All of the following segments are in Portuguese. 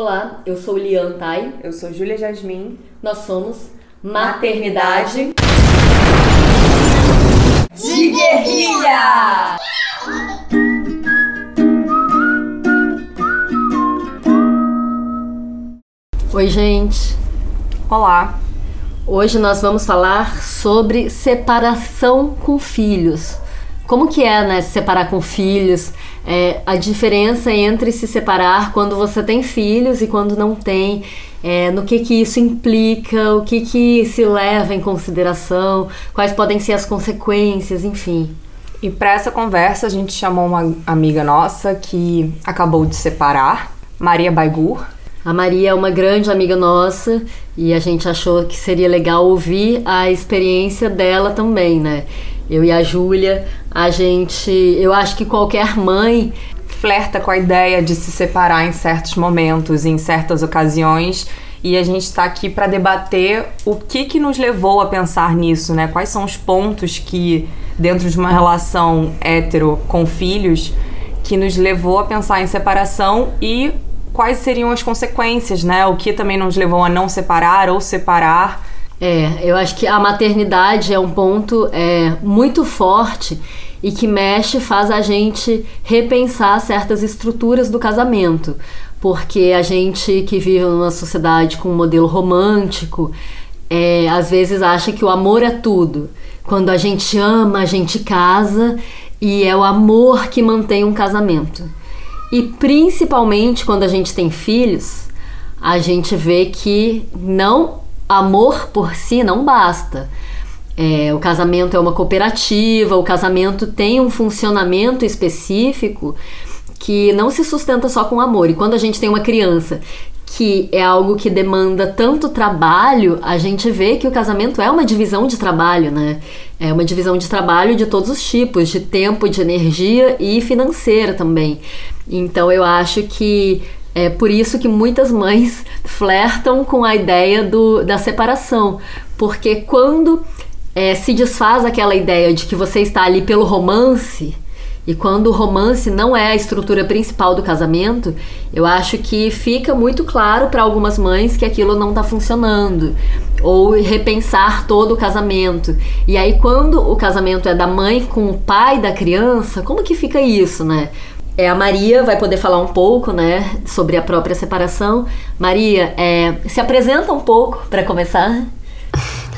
Olá, eu sou Lian Tai. Eu sou Júlia Jasmin. Nós somos Maternidade de Guerrilha! Oi, gente. Olá. Hoje nós vamos falar sobre separação com filhos. Como que é, né, se separar com filhos? É, a diferença entre se separar quando você tem filhos e quando não tem, é, no que que isso implica, o que que se leva em consideração, quais podem ser as consequências, enfim. E para essa conversa a gente chamou uma amiga nossa que acabou de separar, Maria Baigur. A Maria é uma grande amiga nossa e a gente achou que seria legal ouvir a experiência dela também, né? Eu e a Júlia, a gente, eu acho que qualquer mãe flerta com a ideia de se separar em certos momentos, em certas ocasiões, e a gente está aqui para debater o que que nos levou a pensar nisso, né? Quais são os pontos que dentro de uma relação hétero com filhos que nos levou a pensar em separação e quais seriam as consequências, né? O que também nos levou a não separar ou separar é, eu acho que a maternidade é um ponto é, muito forte e que mexe, faz a gente repensar certas estruturas do casamento. Porque a gente que vive numa sociedade com um modelo romântico, é, às vezes acha que o amor é tudo. Quando a gente ama, a gente casa e é o amor que mantém um casamento. E principalmente quando a gente tem filhos, a gente vê que não amor por si não basta. É, o casamento é uma cooperativa, o casamento tem um funcionamento específico que não se sustenta só com amor. E quando a gente tem uma criança que é algo que demanda tanto trabalho, a gente vê que o casamento é uma divisão de trabalho, né? É uma divisão de trabalho de todos os tipos, de tempo, de energia e financeira também. Então eu acho que é por isso que muitas mães flertam com a ideia do, da separação, porque quando é, se desfaz aquela ideia de que você está ali pelo romance, e quando o romance não é a estrutura principal do casamento, eu acho que fica muito claro para algumas mães que aquilo não está funcionando. Ou repensar todo o casamento. E aí, quando o casamento é da mãe com o pai da criança, como que fica isso, né? É, a Maria vai poder falar um pouco, né, sobre a própria separação. Maria, é, se apresenta um pouco para começar.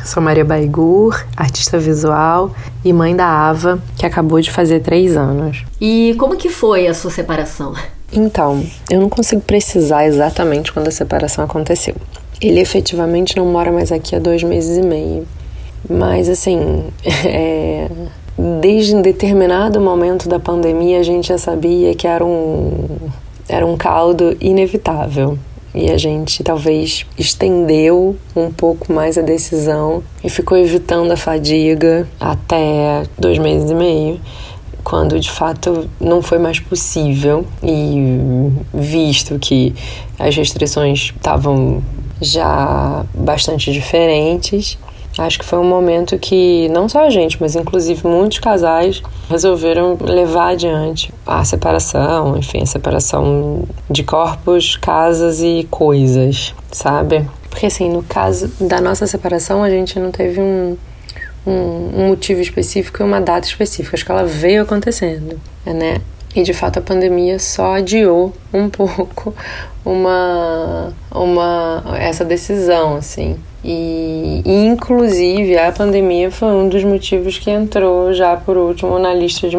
Sou Maria Baigur, artista visual e mãe da Ava, que acabou de fazer três anos. E como que foi a sua separação? Então, eu não consigo precisar exatamente quando a separação aconteceu. Ele efetivamente não mora mais aqui há dois meses e meio. Mas, assim, é, desde um determinado momento da pandemia a gente já sabia que era um, era um caldo inevitável. E a gente talvez estendeu um pouco mais a decisão e ficou evitando a fadiga até dois meses e meio, quando de fato não foi mais possível. E visto que as restrições estavam já bastante diferentes, Acho que foi um momento que não só a gente, mas inclusive muitos casais resolveram levar adiante a separação, enfim, a separação de corpos, casas e coisas, sabe? Porque assim, no caso da nossa separação, a gente não teve um, um, um motivo específico e uma data específica. Acho que ela veio acontecendo, né? E de fato a pandemia só adiou um pouco uma, uma essa decisão, assim. E, inclusive, a pandemia foi um dos motivos que entrou já por último na lista de,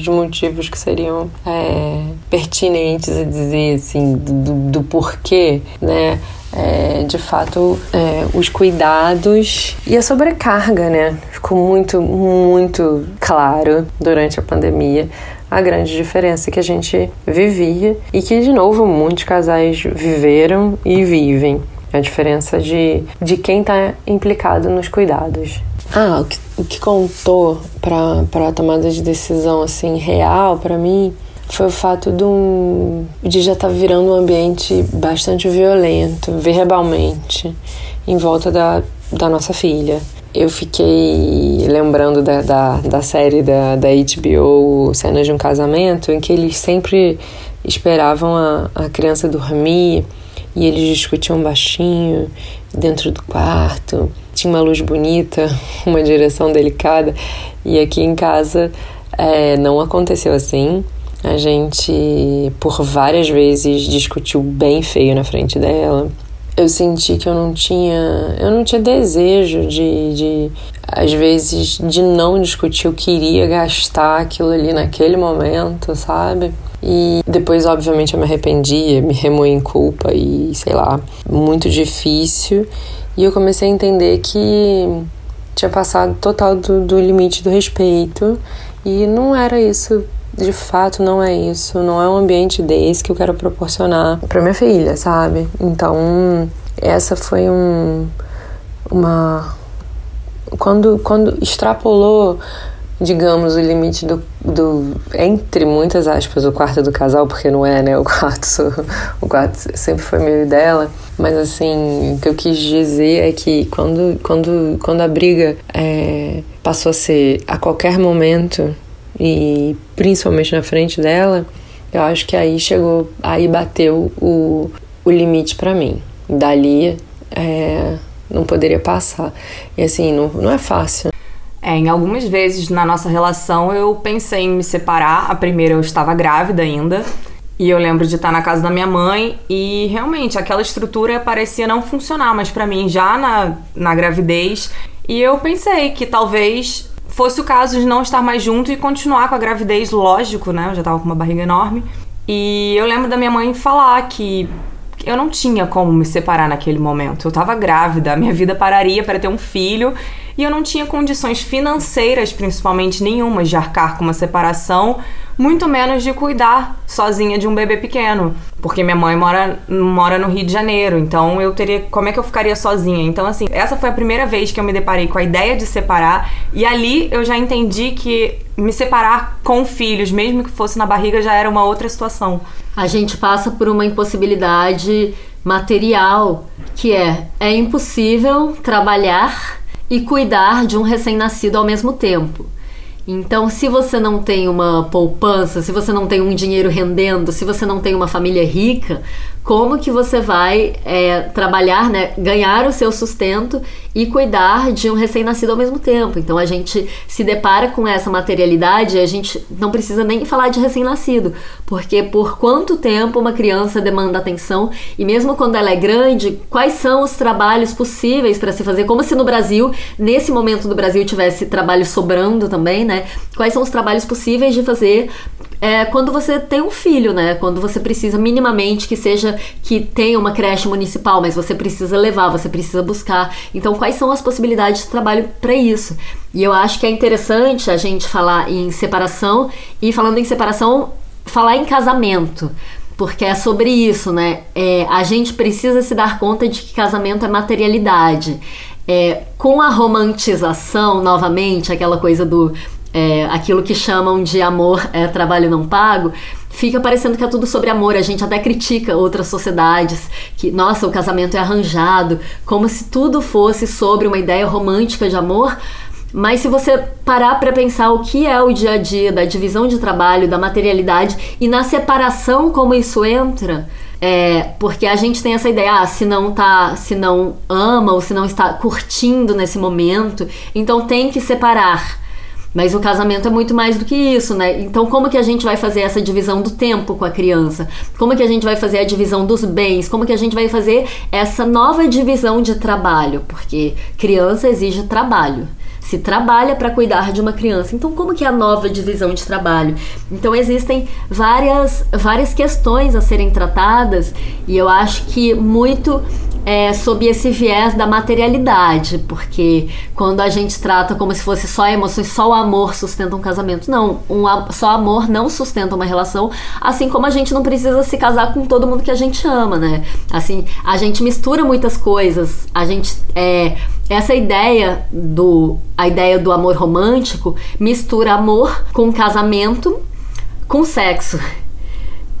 de motivos que seriam é, pertinentes a dizer, assim, do, do porquê, né? É, de fato, é, os cuidados e a sobrecarga, né? Ficou muito, muito claro durante a pandemia a grande diferença que a gente vivia e que, de novo, muitos casais viveram e vivem a diferença de, de quem está implicado nos cuidados. Ah, o que, o que contou para a tomada de decisão assim real para mim foi o fato de, um, de já estar tá virando um ambiente bastante violento, verbalmente, em volta da, da nossa filha. Eu fiquei lembrando da, da, da série da, da HBO Cenas de um Casamento, em que eles sempre esperavam a, a criança dormir e eles discutiam baixinho dentro do quarto. Tinha uma luz bonita, uma direção delicada, e aqui em casa é, não aconteceu assim. A gente, por várias vezes, discutiu bem feio na frente dela. Eu senti que eu não tinha, eu não tinha desejo de, de, às vezes, de não discutir. Eu queria gastar aquilo ali naquele momento, sabe? E depois, obviamente, eu me arrependia, me remoí em culpa e sei lá, muito difícil. E eu comecei a entender que tinha passado total do, do limite do respeito e não era isso de fato não é isso, não é um ambiente desse que eu quero proporcionar para minha filha, sabe? Então, essa foi um uma quando quando extrapolou digamos, o limite do, do. Entre muitas aspas, o quarto do casal, porque não é, né? O quarto, o quarto sempre foi meu e dela. Mas assim, o que eu quis dizer é que quando, quando, quando a briga é, passou a ser a qualquer momento, e principalmente na frente dela, eu acho que aí chegou, aí bateu o, o limite para mim. Dali é, não poderia passar. E assim, não, não é fácil. É, em algumas vezes na nossa relação eu pensei em me separar. A primeira eu estava grávida ainda. E eu lembro de estar na casa da minha mãe e realmente aquela estrutura parecia não funcionar, mas para mim já na, na gravidez. E eu pensei que talvez fosse o caso de não estar mais junto e continuar com a gravidez, lógico, né? Eu já tava com uma barriga enorme. E eu lembro da minha mãe falar que eu não tinha como me separar naquele momento. Eu tava grávida, a minha vida pararia para ter um filho e eu não tinha condições financeiras, principalmente nenhuma, de arcar com uma separação, muito menos de cuidar sozinha de um bebê pequeno, porque minha mãe mora, mora no Rio de Janeiro, então eu teria. Como é que eu ficaria sozinha? Então, assim, essa foi a primeira vez que eu me deparei com a ideia de separar, e ali eu já entendi que me separar com filhos, mesmo que fosse na barriga, já era uma outra situação. A gente passa por uma impossibilidade material, que é é impossível trabalhar e cuidar de um recém-nascido ao mesmo tempo. Então, se você não tem uma poupança, se você não tem um dinheiro rendendo, se você não tem uma família rica, como que você vai é, trabalhar, né, ganhar o seu sustento e cuidar de um recém-nascido ao mesmo tempo. Então a gente se depara com essa materialidade, a gente não precisa nem falar de recém-nascido, porque por quanto tempo uma criança demanda atenção e mesmo quando ela é grande, quais são os trabalhos possíveis para se fazer? Como se no Brasil, nesse momento do Brasil tivesse trabalho sobrando também, né? Quais são os trabalhos possíveis de fazer é quando você tem um filho, né? Quando você precisa minimamente que seja que tenha uma creche municipal, mas você precisa levar, você precisa buscar. Então, quais são as possibilidades de trabalho para isso? E eu acho que é interessante a gente falar em separação e falando em separação, falar em casamento porque é sobre isso, né? É, a gente precisa se dar conta de que casamento é materialidade. É, com a romantização, novamente, aquela coisa do é, aquilo que chamam de amor é trabalho não pago, fica parecendo que é tudo sobre amor. A gente até critica outras sociedades que, nossa, o casamento é arranjado, como se tudo fosse sobre uma ideia romântica de amor. Mas se você parar para pensar o que é o dia a dia da divisão de trabalho, da materialidade e na separação como isso entra, é, porque a gente tem essa ideia, ah, se não tá, se não ama ou se não está curtindo nesse momento, então tem que separar. Mas o casamento é muito mais do que isso, né? Então, como que a gente vai fazer essa divisão do tempo com a criança? Como que a gente vai fazer a divisão dos bens? Como que a gente vai fazer essa nova divisão de trabalho? Porque criança exige trabalho se trabalha para cuidar de uma criança. Então, como que é a nova divisão de trabalho? Então, existem várias, várias questões a serem tratadas e eu acho que muito é, sob esse viés da materialidade, porque quando a gente trata como se fosse só emoções, só o amor sustenta um casamento. Não, um, só amor não sustenta uma relação, assim como a gente não precisa se casar com todo mundo que a gente ama, né? Assim, a gente mistura muitas coisas, a gente é, essa ideia do a ideia do amor romântico mistura amor com casamento com sexo.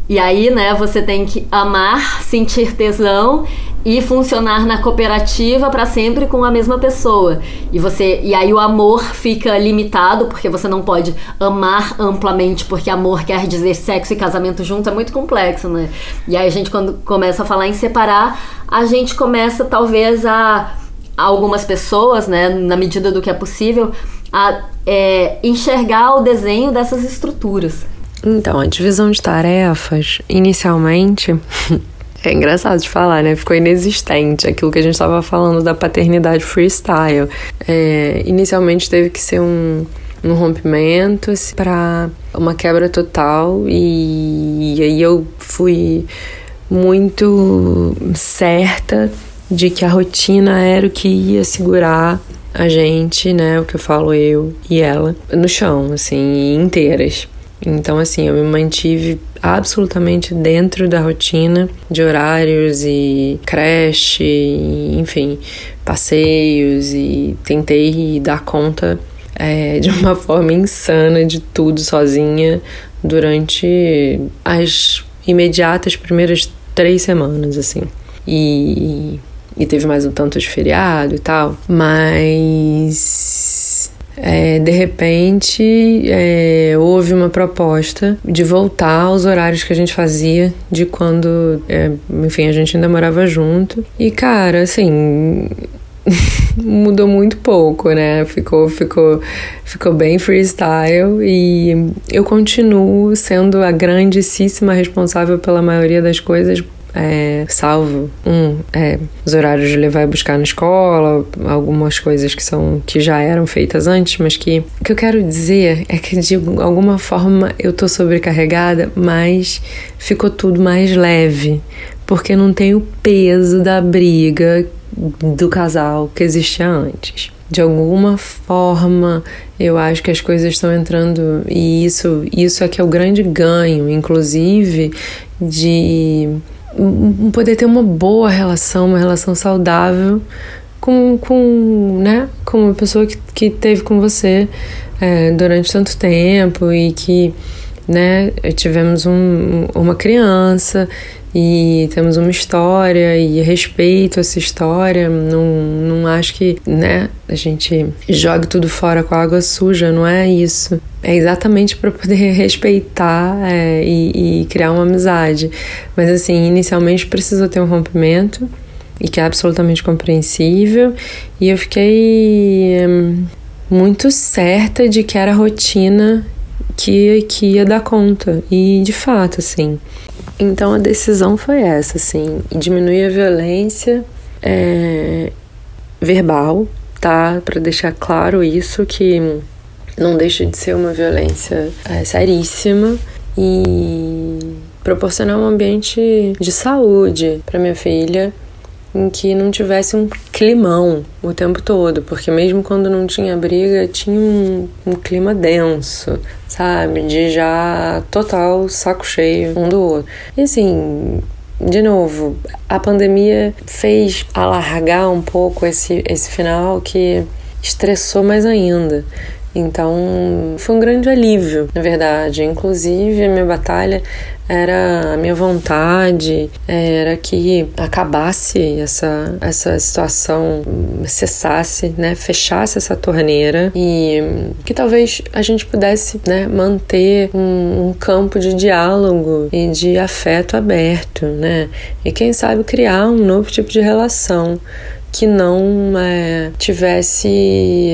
E aí, né, você tem que amar, sentir tesão e funcionar na cooperativa para sempre com a mesma pessoa. E você e aí o amor fica limitado porque você não pode amar amplamente porque amor quer dizer sexo e casamento junto, é muito complexo, né? E aí a gente quando começa a falar em separar, a gente começa talvez a algumas pessoas, né, na medida do que é possível, a é, enxergar o desenho dessas estruturas. Então, a divisão de tarefas, inicialmente, é engraçado de falar, né? Ficou inexistente aquilo que a gente estava falando da paternidade freestyle. É, inicialmente teve que ser um, um rompimento assim, para uma quebra total, e, e aí eu fui muito certa de que a rotina era o que ia segurar a gente, né, o que eu falo eu e ela, no chão, assim, inteiras. Então, assim, eu me mantive absolutamente dentro da rotina de horários e creche, e, enfim, passeios e tentei dar conta é, de uma forma insana de tudo sozinha durante as imediatas primeiras três semanas, assim. E, e teve mais um tanto de feriado e tal, mas é, de repente é, houve uma proposta de voltar aos horários que a gente fazia de quando, é, enfim, a gente ainda morava junto. E cara, assim. mudou muito pouco, né? Ficou, ficou, ficou bem freestyle e eu continuo sendo a grandíssima responsável pela maioria das coisas é, salvo um, é, os horários de levar e buscar na escola, algumas coisas que são que já eram feitas antes, mas que o que eu quero dizer é que de alguma forma eu tô sobrecarregada, mas ficou tudo mais leve, porque não tem o peso da briga do casal que existia antes. De alguma forma, eu acho que as coisas estão entrando e isso, isso é que é o grande ganho, inclusive de poder ter uma boa relação, uma relação saudável com, com, né, com uma pessoa que, que teve com você é, durante tanto tempo e que né, tivemos um, uma criança e temos uma história e respeito essa história. Não, não acho que né, a gente jogue tudo fora com a água suja, não é isso. É exatamente para poder respeitar é, e, e criar uma amizade. Mas assim, inicialmente precisou ter um rompimento e que é absolutamente compreensível. E eu fiquei hum, muito certa de que era a rotina que, que ia dar conta. E de fato, assim, então a decisão foi essa, assim, diminuir a violência é, verbal, tá? Para deixar claro isso que não deixa de ser uma violência é, seríssima e proporcionar um ambiente de saúde para minha filha em que não tivesse um climão o tempo todo, porque mesmo quando não tinha briga, tinha um, um, clima denso, sabe? De já total saco cheio um do outro. E assim, de novo, a pandemia fez alargar um pouco esse, esse final que estressou mais ainda. Então, foi um grande alívio, na verdade. Inclusive, a minha batalha era a minha vontade era que acabasse essa, essa situação, cessasse, né, fechasse essa torneira e que talvez a gente pudesse, né, manter um, um campo de diálogo e de afeto aberto, né, e quem sabe criar um novo tipo de relação que não é, tivesse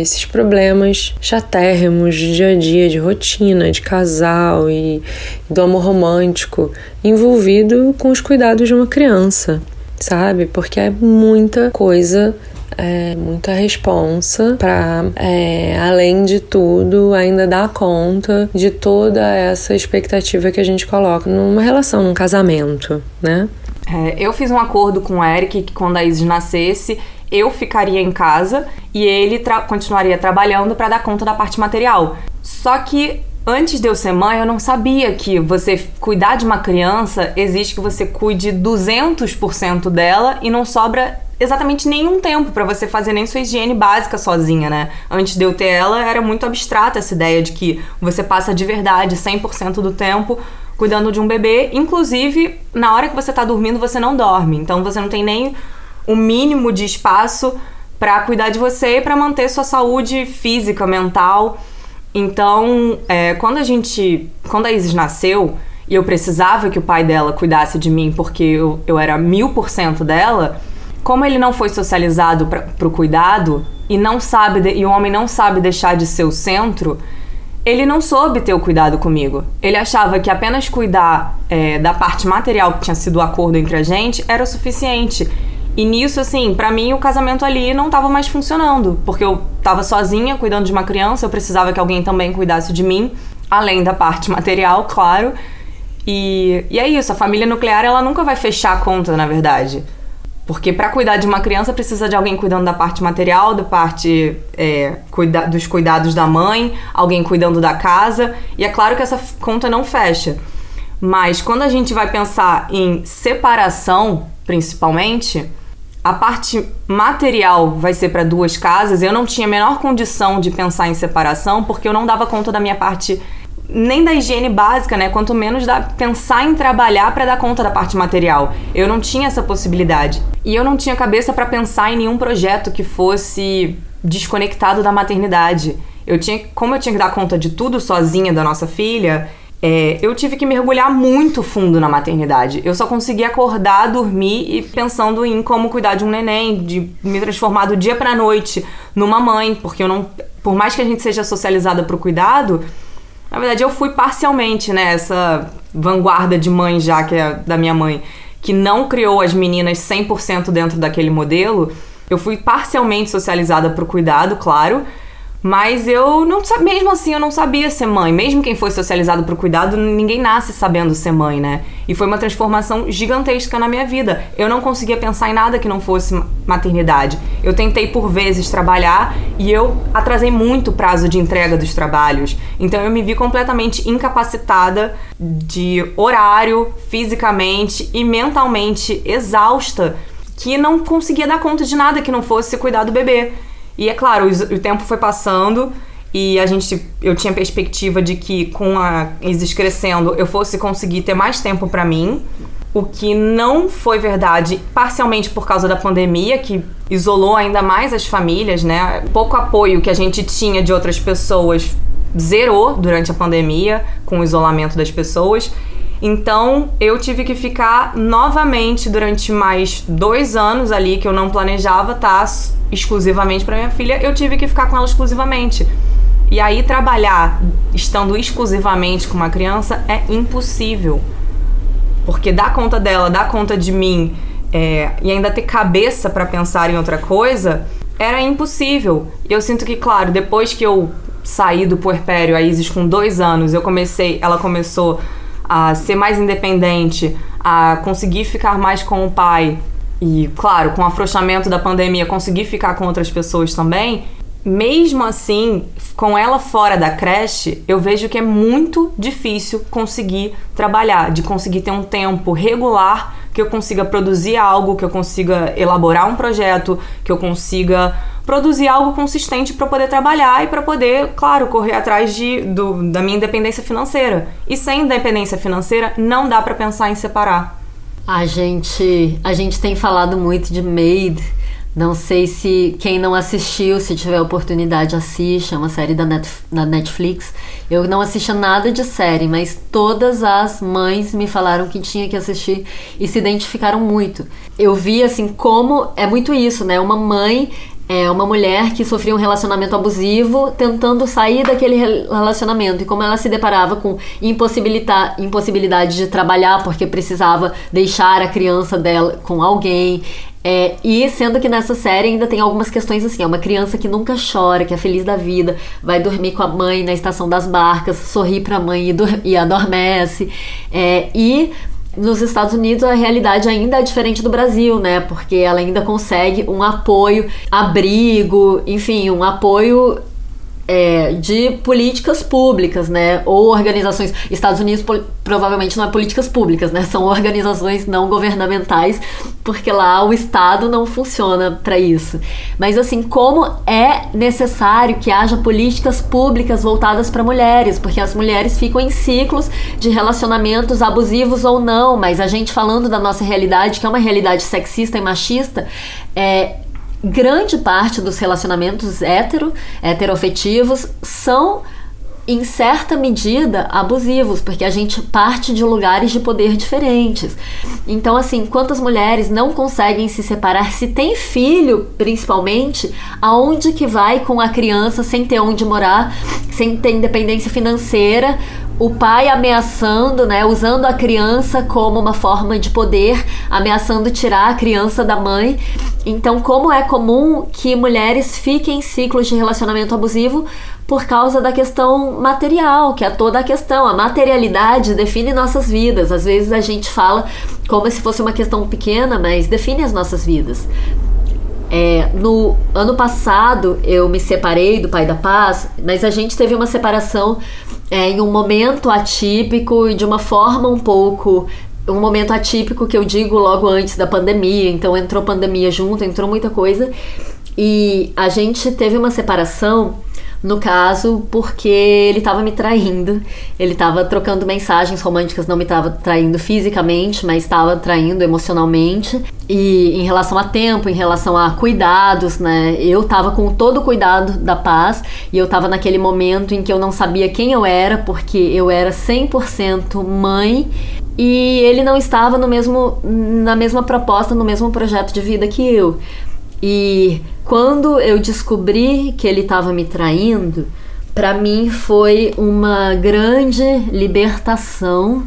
esses problemas chatérrimos de dia a dia, de rotina, de casal e do amor romântico envolvido com os cuidados de uma criança, sabe? Porque é muita coisa é, muita responsa para, é, além de tudo, ainda dar conta de toda essa expectativa que a gente coloca numa relação, num casamento, né? É, eu fiz um acordo com o Eric que quando a Isis nascesse, eu ficaria em casa e ele tra continuaria trabalhando para dar conta da parte material. Só que antes de eu ser mãe, eu não sabia que você cuidar de uma criança existe que você cuide 200% dela e não sobra exatamente nenhum tempo para você fazer nem sua higiene básica sozinha, né? Antes de eu ter ela, era muito abstrata essa ideia de que você passa de verdade 100% do tempo cuidando de um bebê. Inclusive, na hora que você tá dormindo, você não dorme. Então você não tem nem o mínimo de espaço para cuidar de você e para manter sua saúde física, mental. Então, é, quando a gente. Quando a Isis nasceu e eu precisava que o pai dela cuidasse de mim porque eu, eu era mil por cento dela, como ele não foi socializado para o cuidado e não sabe de, e o homem não sabe deixar de ser o centro, ele não soube ter o cuidado comigo. Ele achava que apenas cuidar é, da parte material que tinha sido o acordo entre a gente era o suficiente. E nisso, assim, para mim o casamento ali não tava mais funcionando, porque eu tava sozinha cuidando de uma criança, eu precisava que alguém também cuidasse de mim, além da parte material, claro. E, e é isso, a família nuclear ela nunca vai fechar a conta, na verdade. Porque para cuidar de uma criança precisa de alguém cuidando da parte material, da parte é, cuida dos cuidados da mãe, alguém cuidando da casa. E é claro que essa conta não fecha. Mas quando a gente vai pensar em separação, principalmente, a parte material vai ser para duas casas. Eu não tinha a menor condição de pensar em separação porque eu não dava conta da minha parte nem da higiene básica, né? Quanto menos da pensar em trabalhar para dar conta da parte material. Eu não tinha essa possibilidade. E eu não tinha cabeça para pensar em nenhum projeto que fosse desconectado da maternidade. Eu tinha, como eu tinha que dar conta de tudo sozinha da nossa filha, é, eu tive que mergulhar muito fundo na maternidade. Eu só consegui acordar, dormir e pensando em como cuidar de um neném, de me transformar do dia pra noite numa mãe, porque eu não. Por mais que a gente seja socializada pro cuidado, na verdade eu fui parcialmente, né? Essa vanguarda de mãe já, que é da minha mãe, que não criou as meninas 100% dentro daquele modelo. Eu fui parcialmente socializada pro cuidado, claro mas eu não sabia, mesmo assim, eu não sabia ser mãe. Mesmo quem foi socializado para o cuidado, ninguém nasce sabendo ser mãe, né? E foi uma transformação gigantesca na minha vida. Eu não conseguia pensar em nada que não fosse maternidade. Eu tentei por vezes trabalhar e eu atrasei muito o prazo de entrega dos trabalhos. Então eu me vi completamente incapacitada de horário, fisicamente e mentalmente exausta, que não conseguia dar conta de nada que não fosse cuidar do bebê. E é claro, o, tempo foi passando e a gente eu tinha perspectiva de que com a Isis crescendo eu fosse conseguir ter mais tempo para mim o que não foi verdade parcialmente por causa da pandemia que isolou ainda mais as famílias né? Pouco apoio que a gente tinha de outras pessoas zerou durante a pandemia com o isolamento das pessoas então eu tive que ficar novamente durante mais dois anos ali que eu não planejava estar tá, exclusivamente para minha filha. Eu tive que ficar com ela exclusivamente. E aí trabalhar estando exclusivamente com uma criança é impossível. Porque dar conta dela, dar conta de mim é, e ainda ter cabeça para pensar em outra coisa era impossível. Eu sinto que, claro, depois que eu saí do puerpério, a Isis com dois anos, eu comecei, ela começou a ser mais independente, a conseguir ficar mais com o pai e, claro, com o afrouxamento da pandemia, conseguir ficar com outras pessoas também. Mesmo assim, com ela fora da creche, eu vejo que é muito difícil conseguir trabalhar, de conseguir ter um tempo regular que eu consiga produzir algo, que eu consiga elaborar um projeto, que eu consiga produzir algo consistente para poder trabalhar e para poder, claro, correr atrás de, do, da minha independência financeira. E sem independência financeira, não dá para pensar em separar. A gente, a gente tem falado muito de Maid. Não sei se quem não assistiu, se tiver oportunidade, assista. É uma série da, Net, da Netflix. Eu não assisti nada de série, mas todas as mães me falaram que tinha que assistir e se identificaram muito. Eu vi assim como é muito isso, né? Uma mãe é uma mulher que sofria um relacionamento abusivo, tentando sair daquele relacionamento. E como ela se deparava com impossibilidade de trabalhar porque precisava deixar a criança dela com alguém. É, e sendo que nessa série ainda tem algumas questões assim: é uma criança que nunca chora, que é feliz da vida, vai dormir com a mãe na estação das barcas, sorri para a mãe e, e adormece. É, e nos Estados Unidos a realidade ainda é diferente do Brasil, né? Porque ela ainda consegue um apoio, abrigo, enfim, um apoio é, de políticas públicas, né? Ou organizações. Estados Unidos provavelmente não é políticas públicas, né? São organizações não governamentais, porque lá o Estado não funciona para isso. Mas assim, como é necessário que haja políticas públicas voltadas para mulheres, porque as mulheres ficam em ciclos de relacionamentos abusivos ou não, mas a gente falando da nossa realidade, que é uma realidade sexista e machista, é, grande parte dos relacionamentos hetero, heterofetivos são em certa medida abusivos, porque a gente parte de lugares de poder diferentes. Então, assim, quantas mulheres não conseguem se separar, se tem filho, principalmente, aonde que vai com a criança sem ter onde morar, sem ter independência financeira, o pai ameaçando, né, usando a criança como uma forma de poder, ameaçando tirar a criança da mãe. Então, como é comum que mulheres fiquem em ciclos de relacionamento abusivo por causa da questão material, que é toda a questão. A materialidade define nossas vidas. Às vezes a gente fala como se fosse uma questão pequena, mas define as nossas vidas. É, no ano passado eu me separei do Pai da Paz, mas a gente teve uma separação é, em um momento atípico e de uma forma um pouco. Um momento atípico que eu digo logo antes da pandemia, então entrou pandemia junto, entrou muita coisa. E a gente teve uma separação no caso, porque ele estava me traindo. Ele estava trocando mensagens românticas, não me estava traindo fisicamente, mas estava traindo emocionalmente. E em relação a tempo, em relação a cuidados, né? Eu estava com todo o cuidado da paz e eu estava naquele momento em que eu não sabia quem eu era, porque eu era 100% mãe e ele não estava no mesmo na mesma proposta, no mesmo projeto de vida que eu. E quando eu descobri que ele estava me traindo, para mim foi uma grande libertação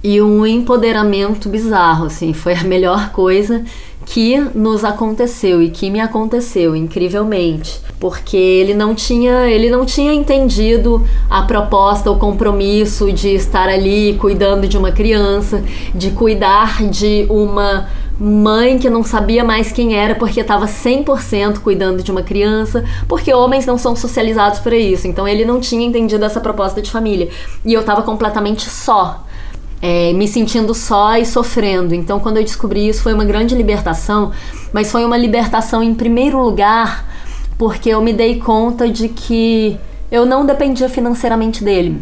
e um empoderamento bizarro, assim, foi a melhor coisa que nos aconteceu e que me aconteceu incrivelmente, porque ele não tinha, ele não tinha entendido a proposta, o compromisso de estar ali cuidando de uma criança, de cuidar de uma mãe que não sabia mais quem era porque estava 100% cuidando de uma criança, porque homens não são socializados para isso. Então ele não tinha entendido essa proposta de família. E eu estava completamente só. É, me sentindo só e sofrendo. Então, quando eu descobri isso, foi uma grande libertação, mas foi uma libertação em primeiro lugar porque eu me dei conta de que eu não dependia financeiramente dele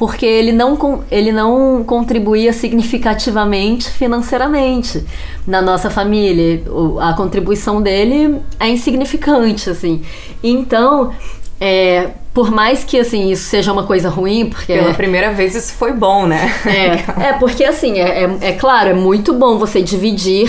porque ele não, ele não contribuía significativamente financeiramente na nossa família. A contribuição dele é insignificante, assim. Então, é, por mais que assim isso seja uma coisa ruim, porque pela primeira vez isso foi bom, né? É, é porque assim é, é, é claro é muito bom você dividir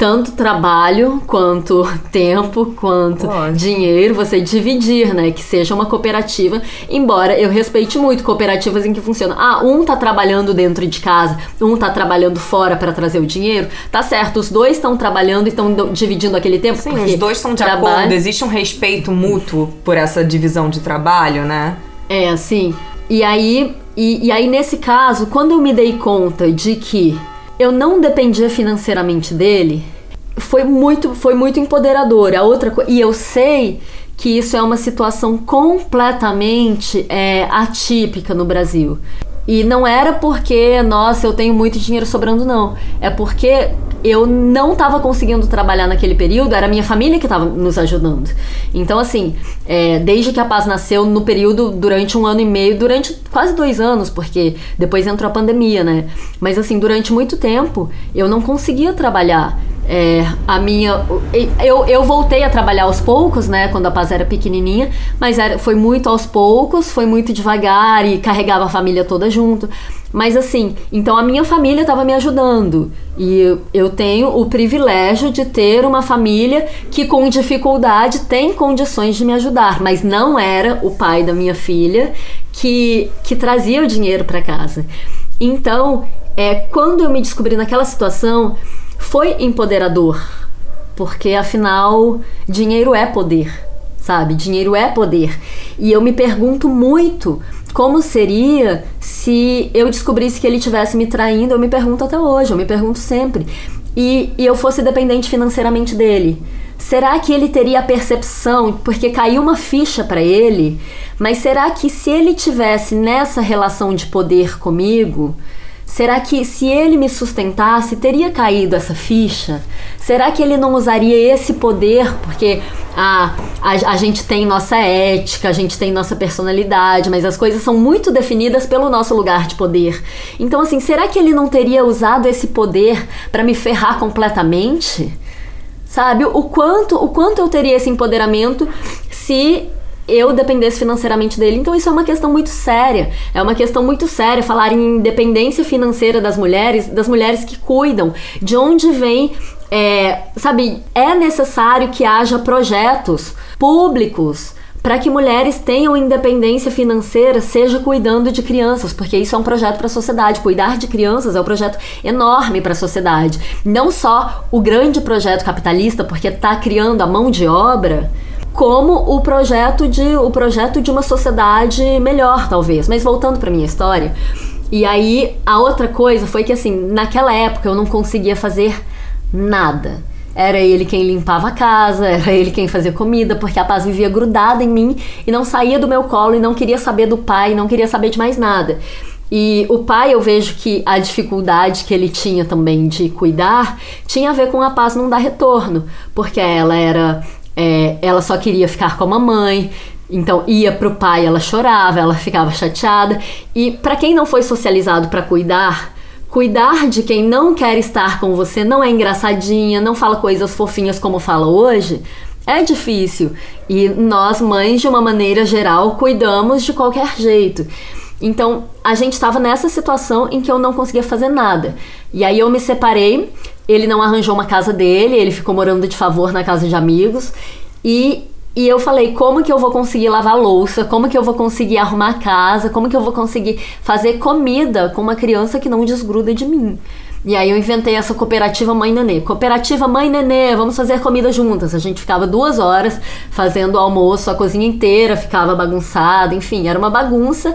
tanto trabalho quanto tempo, quanto Lógico. dinheiro, você dividir, né? Que seja uma cooperativa, embora eu respeite muito cooperativas em que funciona. Ah, um tá trabalhando dentro de casa, um tá trabalhando fora para trazer o dinheiro, tá certo, os dois estão trabalhando e estão dividindo aquele tempo. Sim, os dois estão de trabalho... acordo, existe um respeito mútuo por essa divisão de trabalho, né? É, assim. E aí, e, e aí nesse caso, quando eu me dei conta de que eu não dependia financeiramente dele, foi muito, foi muito empoderador. A outra e eu sei que isso é uma situação completamente é, atípica no Brasil. E não era porque, nossa, eu tenho muito dinheiro sobrando, não. É porque eu não estava conseguindo trabalhar naquele período, era minha família que estava nos ajudando. Então, assim, é, desde que a Paz nasceu, no período, durante um ano e meio, durante quase dois anos, porque depois entrou a pandemia, né? Mas, assim, durante muito tempo, eu não conseguia trabalhar. É, a minha. Eu, eu voltei a trabalhar aos poucos, né? Quando a Paz era pequenininha, mas era, foi muito aos poucos, foi muito devagar e carregava a família toda junto. Mas assim, então a minha família estava me ajudando. E eu tenho o privilégio de ter uma família que, com dificuldade, tem condições de me ajudar. Mas não era o pai da minha filha que, que trazia o dinheiro para casa. Então, é, quando eu me descobri naquela situação, foi empoderador, porque afinal, dinheiro é poder, sabe? Dinheiro é poder. E eu me pergunto muito como seria se eu descobrisse que ele tivesse me traindo, eu me pergunto até hoje, eu me pergunto sempre. e, e eu fosse dependente financeiramente dele? Será que ele teria a percepção, porque caiu uma ficha para ele, mas será que se ele tivesse nessa relação de poder comigo, Será que se ele me sustentasse, teria caído essa ficha? Será que ele não usaria esse poder? Porque a, a, a, gente tem nossa ética, a gente tem nossa personalidade, mas as coisas são muito definidas pelo nosso lugar de poder. Então, assim, será que ele não teria usado esse poder para me ferrar completamente? Sabe? O quanto, o quanto eu teria esse empoderamento se eu dependesse financeiramente dele. Então isso é uma questão muito séria. É uma questão muito séria falar em independência financeira das mulheres, das mulheres que cuidam, de onde vem é, sabe, é necessário que haja projetos públicos para que mulheres tenham independência financeira, seja cuidando de crianças, porque isso é um projeto para a sociedade. Cuidar de crianças é um projeto enorme para a sociedade. Não só o grande projeto capitalista, porque está criando a mão de obra, como o projeto de o projeto de uma sociedade melhor, talvez. Mas voltando para minha história, e aí a outra coisa foi que assim, naquela época eu não conseguia fazer nada. Era ele quem limpava a casa, era ele quem fazia comida, porque a paz vivia grudada em mim e não saía do meu colo e não queria saber do pai, não queria saber de mais nada. E o pai, eu vejo que a dificuldade que ele tinha também de cuidar tinha a ver com a paz não dar retorno, porque ela era é, ela só queria ficar com a mamãe, então ia pro pai, ela chorava, ela ficava chateada. E para quem não foi socializado para cuidar, cuidar de quem não quer estar com você não é engraçadinha, não fala coisas fofinhas como fala hoje. É difícil e nós, mães, de uma maneira geral, cuidamos de qualquer jeito. Então, a gente estava nessa situação em que eu não conseguia fazer nada. E aí eu me separei ele não arranjou uma casa dele, ele ficou morando de favor na casa de amigos. E, e eu falei: como que eu vou conseguir lavar louça? Como que eu vou conseguir arrumar a casa? Como que eu vou conseguir fazer comida com uma criança que não desgruda de mim? E aí eu inventei essa cooperativa Mãe Nenê. Cooperativa Mãe Nenê, vamos fazer comida juntas. A gente ficava duas horas fazendo o almoço, a cozinha inteira ficava bagunçada, enfim, era uma bagunça.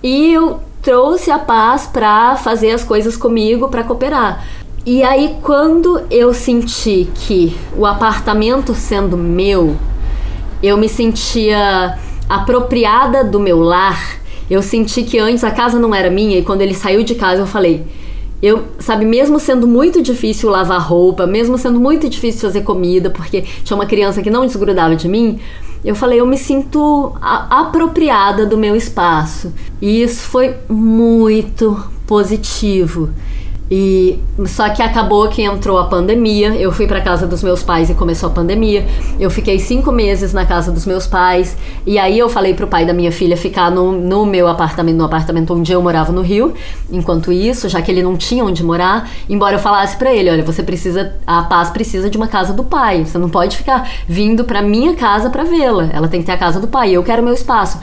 E eu trouxe a paz para fazer as coisas comigo, para cooperar. E aí, quando eu senti que o apartamento sendo meu, eu me sentia apropriada do meu lar. Eu senti que antes a casa não era minha e quando ele saiu de casa eu falei, eu, sabe, mesmo sendo muito difícil lavar roupa, mesmo sendo muito difícil fazer comida, porque tinha uma criança que não desgrudava de mim, eu falei, eu me sinto apropriada do meu espaço. E isso foi muito positivo. E só que acabou que entrou a pandemia. Eu fui para casa dos meus pais e começou a pandemia. Eu fiquei cinco meses na casa dos meus pais. E aí eu falei pro pai da minha filha ficar no, no meu apartamento, no apartamento onde eu morava no Rio. Enquanto isso, já que ele não tinha onde morar, embora eu falasse para ele, olha, você precisa, a paz precisa de uma casa do pai. Você não pode ficar vindo para minha casa para vê-la. Ela tem que ter a casa do pai. Eu quero meu espaço.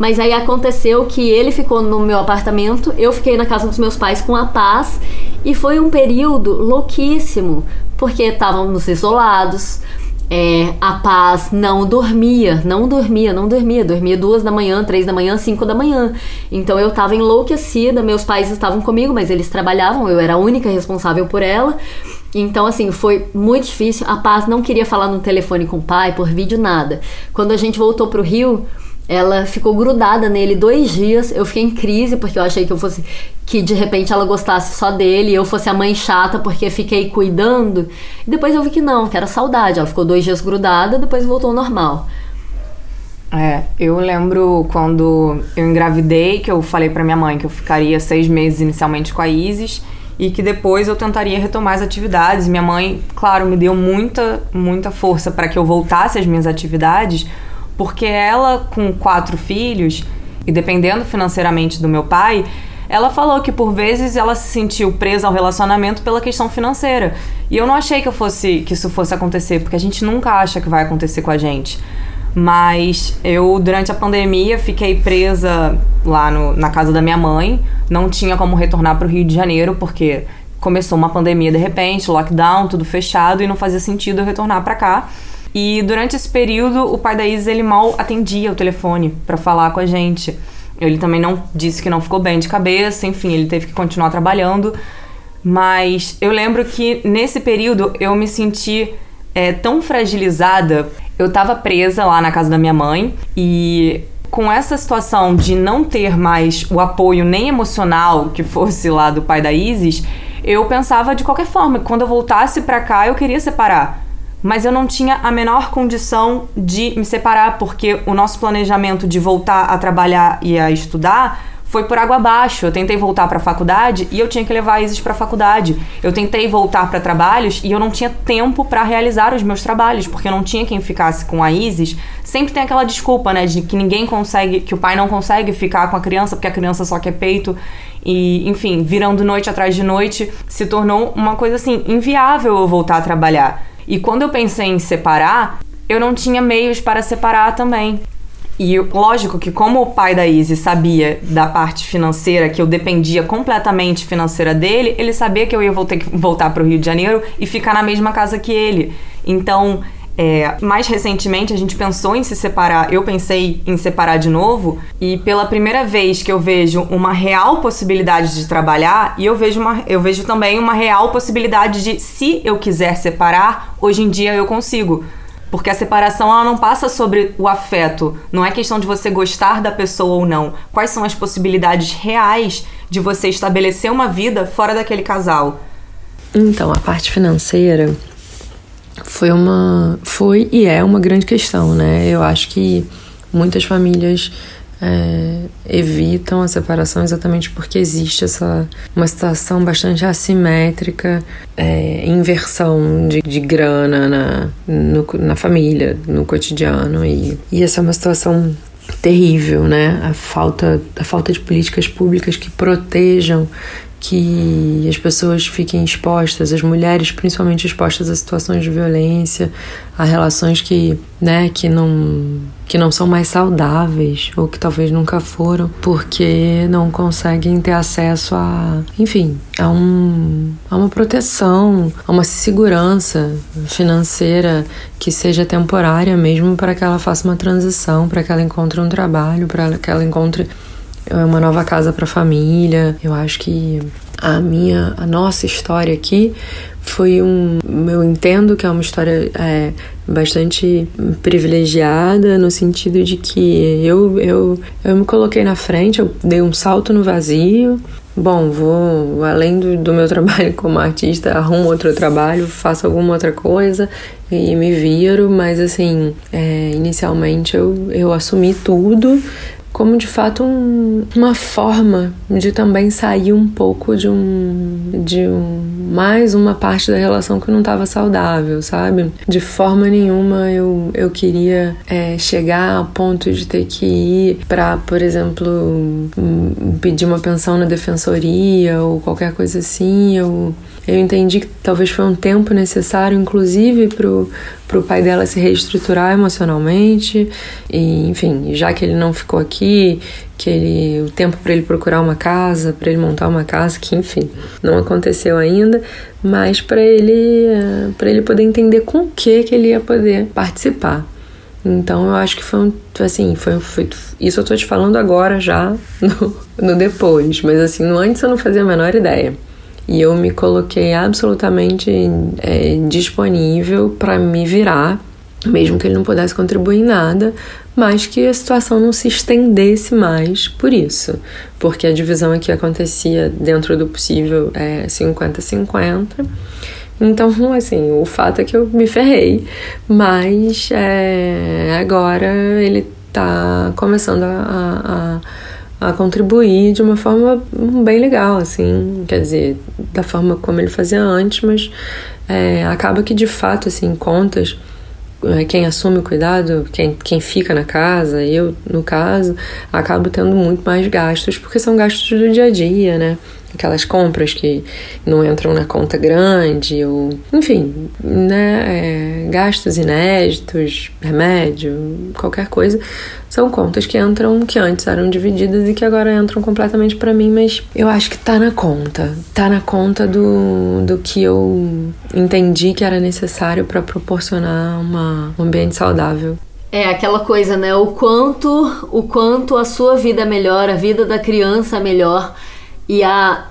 Mas aí aconteceu que ele ficou no meu apartamento, eu fiquei na casa dos meus pais com a paz e foi um período louquíssimo, porque estávamos isolados. É, a paz não dormia, não dormia, não dormia, dormia duas da manhã, três da manhã, cinco da manhã. Então eu estava enlouquecida, meus pais estavam comigo, mas eles trabalhavam, eu era a única responsável por ela. Então, assim, foi muito difícil. A Paz não queria falar no telefone com o pai, por vídeo, nada. Quando a gente voltou pro Rio, ela ficou grudada nele dois dias. Eu fiquei em crise porque eu achei que eu fosse que de repente ela gostasse só dele e eu fosse a mãe chata porque fiquei cuidando. E depois eu vi que não, que era saudade. Ela ficou dois dias grudada, depois voltou ao normal. É, eu lembro quando eu engravidei que eu falei para minha mãe que eu ficaria seis meses inicialmente com a Isis e que depois eu tentaria retomar as atividades. Minha mãe, claro, me deu muita, muita força para que eu voltasse às minhas atividades porque ela, com quatro filhos, e dependendo financeiramente do meu pai, ela falou que por vezes ela se sentiu presa ao relacionamento pela questão financeira. E eu não achei que eu fosse que isso fosse acontecer, porque a gente nunca acha que vai acontecer com a gente. Mas eu, durante a pandemia, fiquei presa lá no, na casa da minha mãe. Não tinha como retornar para o Rio de Janeiro, porque começou uma pandemia de repente, lockdown, tudo fechado, e não fazia sentido eu retornar para cá. E durante esse período, o pai da Isis ele mal atendia o telefone para falar com a gente. Ele também não disse que não ficou bem de cabeça, enfim, ele teve que continuar trabalhando. Mas eu lembro que nesse período eu me senti é, tão fragilizada. Eu tava presa lá na casa da minha mãe e com essa situação de não ter mais o apoio nem emocional que fosse lá do pai da Isis, eu pensava de qualquer forma que quando eu voltasse para cá eu queria separar. Mas eu não tinha a menor condição de me separar porque o nosso planejamento de voltar a trabalhar e a estudar foi por água abaixo. Eu tentei voltar para a faculdade e eu tinha que levar a Isis para a faculdade. Eu tentei voltar para trabalhos e eu não tinha tempo para realizar os meus trabalhos, porque eu não tinha quem ficasse com a Isis. Sempre tem aquela desculpa, né, de que ninguém consegue, que o pai não consegue ficar com a criança porque a criança só quer peito. E, enfim, virando noite atrás de noite, se tornou uma coisa assim inviável eu voltar a trabalhar. E quando eu pensei em separar, eu não tinha meios para separar também. E lógico que como o pai da Izzy sabia da parte financeira, que eu dependia completamente financeira dele, ele sabia que eu ia que voltar para o Rio de Janeiro e ficar na mesma casa que ele. Então, é, mais recentemente a gente pensou em se separar, eu pensei em separar de novo, e pela primeira vez que eu vejo uma real possibilidade de trabalhar, e eu vejo, uma, eu vejo também uma real possibilidade de, se eu quiser separar, hoje em dia eu consigo. Porque a separação ela não passa sobre o afeto, não é questão de você gostar da pessoa ou não. Quais são as possibilidades reais de você estabelecer uma vida fora daquele casal? Então, a parte financeira foi uma foi e é uma grande questão, né? Eu acho que muitas famílias é, evitam a separação exatamente porque existe essa uma situação bastante assimétrica, é, inversão de, de grana na, no, na família, no cotidiano e, e essa é uma situação terrível, né? A falta, a falta de políticas públicas que protejam que as pessoas fiquem expostas, as mulheres principalmente expostas a situações de violência, a relações que, né, que não que não são mais saudáveis ou que talvez nunca foram, porque não conseguem ter acesso a, enfim, a um a uma proteção, a uma segurança financeira que seja temporária mesmo para que ela faça uma transição, para que ela encontre um trabalho, para que ela encontre é uma nova casa para a família. Eu acho que a minha, a nossa história aqui foi um. Eu entendo que é uma história é, bastante privilegiada no sentido de que eu, eu, eu me coloquei na frente, eu dei um salto no vazio. Bom, vou além do, do meu trabalho como artista, arrumo outro trabalho, faço alguma outra coisa e me viro, mas assim, é, inicialmente eu, eu assumi tudo, como de fato um, uma forma de também sair um pouco de um de um, mais uma parte da relação que não estava saudável, sabe? De forma nenhuma eu, eu queria é, chegar ao ponto de ter que ir para, por exemplo, pedir uma pensão na defensoria ou qualquer coisa assim. Eu eu entendi que talvez foi um tempo necessário, inclusive, para o pai dela se reestruturar emocionalmente. E, enfim, já que ele não ficou aqui, que ele o tempo para ele procurar uma casa, para ele montar uma casa, que enfim, não aconteceu ainda, mas para ele para ele poder entender com o que que ele ia poder participar. Então eu acho que foi um, assim, foi, foi isso eu tô te falando agora já no, no depois, mas assim, no antes eu não fazia a menor ideia. E eu me coloquei absolutamente é, disponível para me virar, mesmo que ele não pudesse contribuir em nada, mas que a situação não se estendesse mais por isso, porque a divisão aqui acontecia dentro do possível é 50-50. Então, assim, o fato é que eu me ferrei, mas é, agora ele tá começando a, a a contribuir de uma forma bem legal, assim, quer dizer, da forma como ele fazia antes, mas é, acaba que de fato, assim, contas, quem assume o cuidado, quem, quem fica na casa, eu, no caso, acabo tendo muito mais gastos, porque são gastos do dia a dia, né? Aquelas compras que não entram na conta grande, ou enfim, né, é, gastos inéditos, remédio, qualquer coisa, são contas que entram, que antes eram divididas e que agora entram completamente para mim, mas eu acho que tá na conta, tá na conta do, do que eu entendi que era necessário para proporcionar uma, um ambiente saudável. É aquela coisa, né? O quanto, o quanto a sua vida é melhor, a vida da criança melhor e a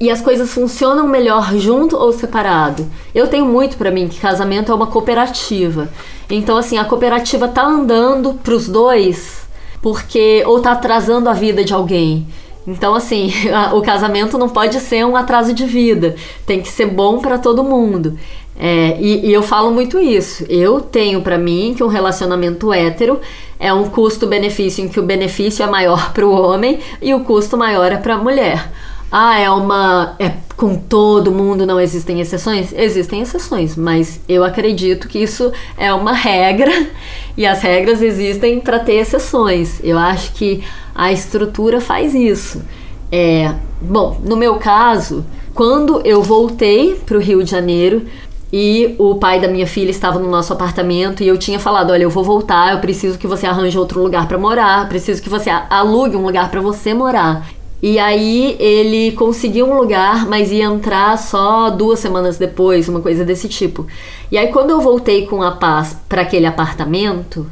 e as coisas funcionam melhor junto ou separado. Eu tenho muito para mim que casamento é uma cooperativa. Então assim, a cooperativa tá andando pros dois porque ou tá atrasando a vida de alguém. Então assim, o casamento não pode ser um atraso de vida. Tem que ser bom para todo mundo. É, e, e, eu falo muito isso. Eu tenho para mim que um relacionamento hétero é um custo-benefício em que o benefício é maior para o homem e o custo maior é para a mulher. Ah, é uma. É com todo mundo, não existem exceções? Existem exceções, mas eu acredito que isso é uma regra e as regras existem para ter exceções. Eu acho que a estrutura faz isso. É, bom, no meu caso, quando eu voltei para o Rio de Janeiro, e o pai da minha filha estava no nosso apartamento e eu tinha falado: Olha, eu vou voltar, eu preciso que você arranje outro lugar para morar, preciso que você alugue um lugar para você morar. E aí ele conseguiu um lugar, mas ia entrar só duas semanas depois, uma coisa desse tipo. E aí quando eu voltei com a paz para aquele apartamento,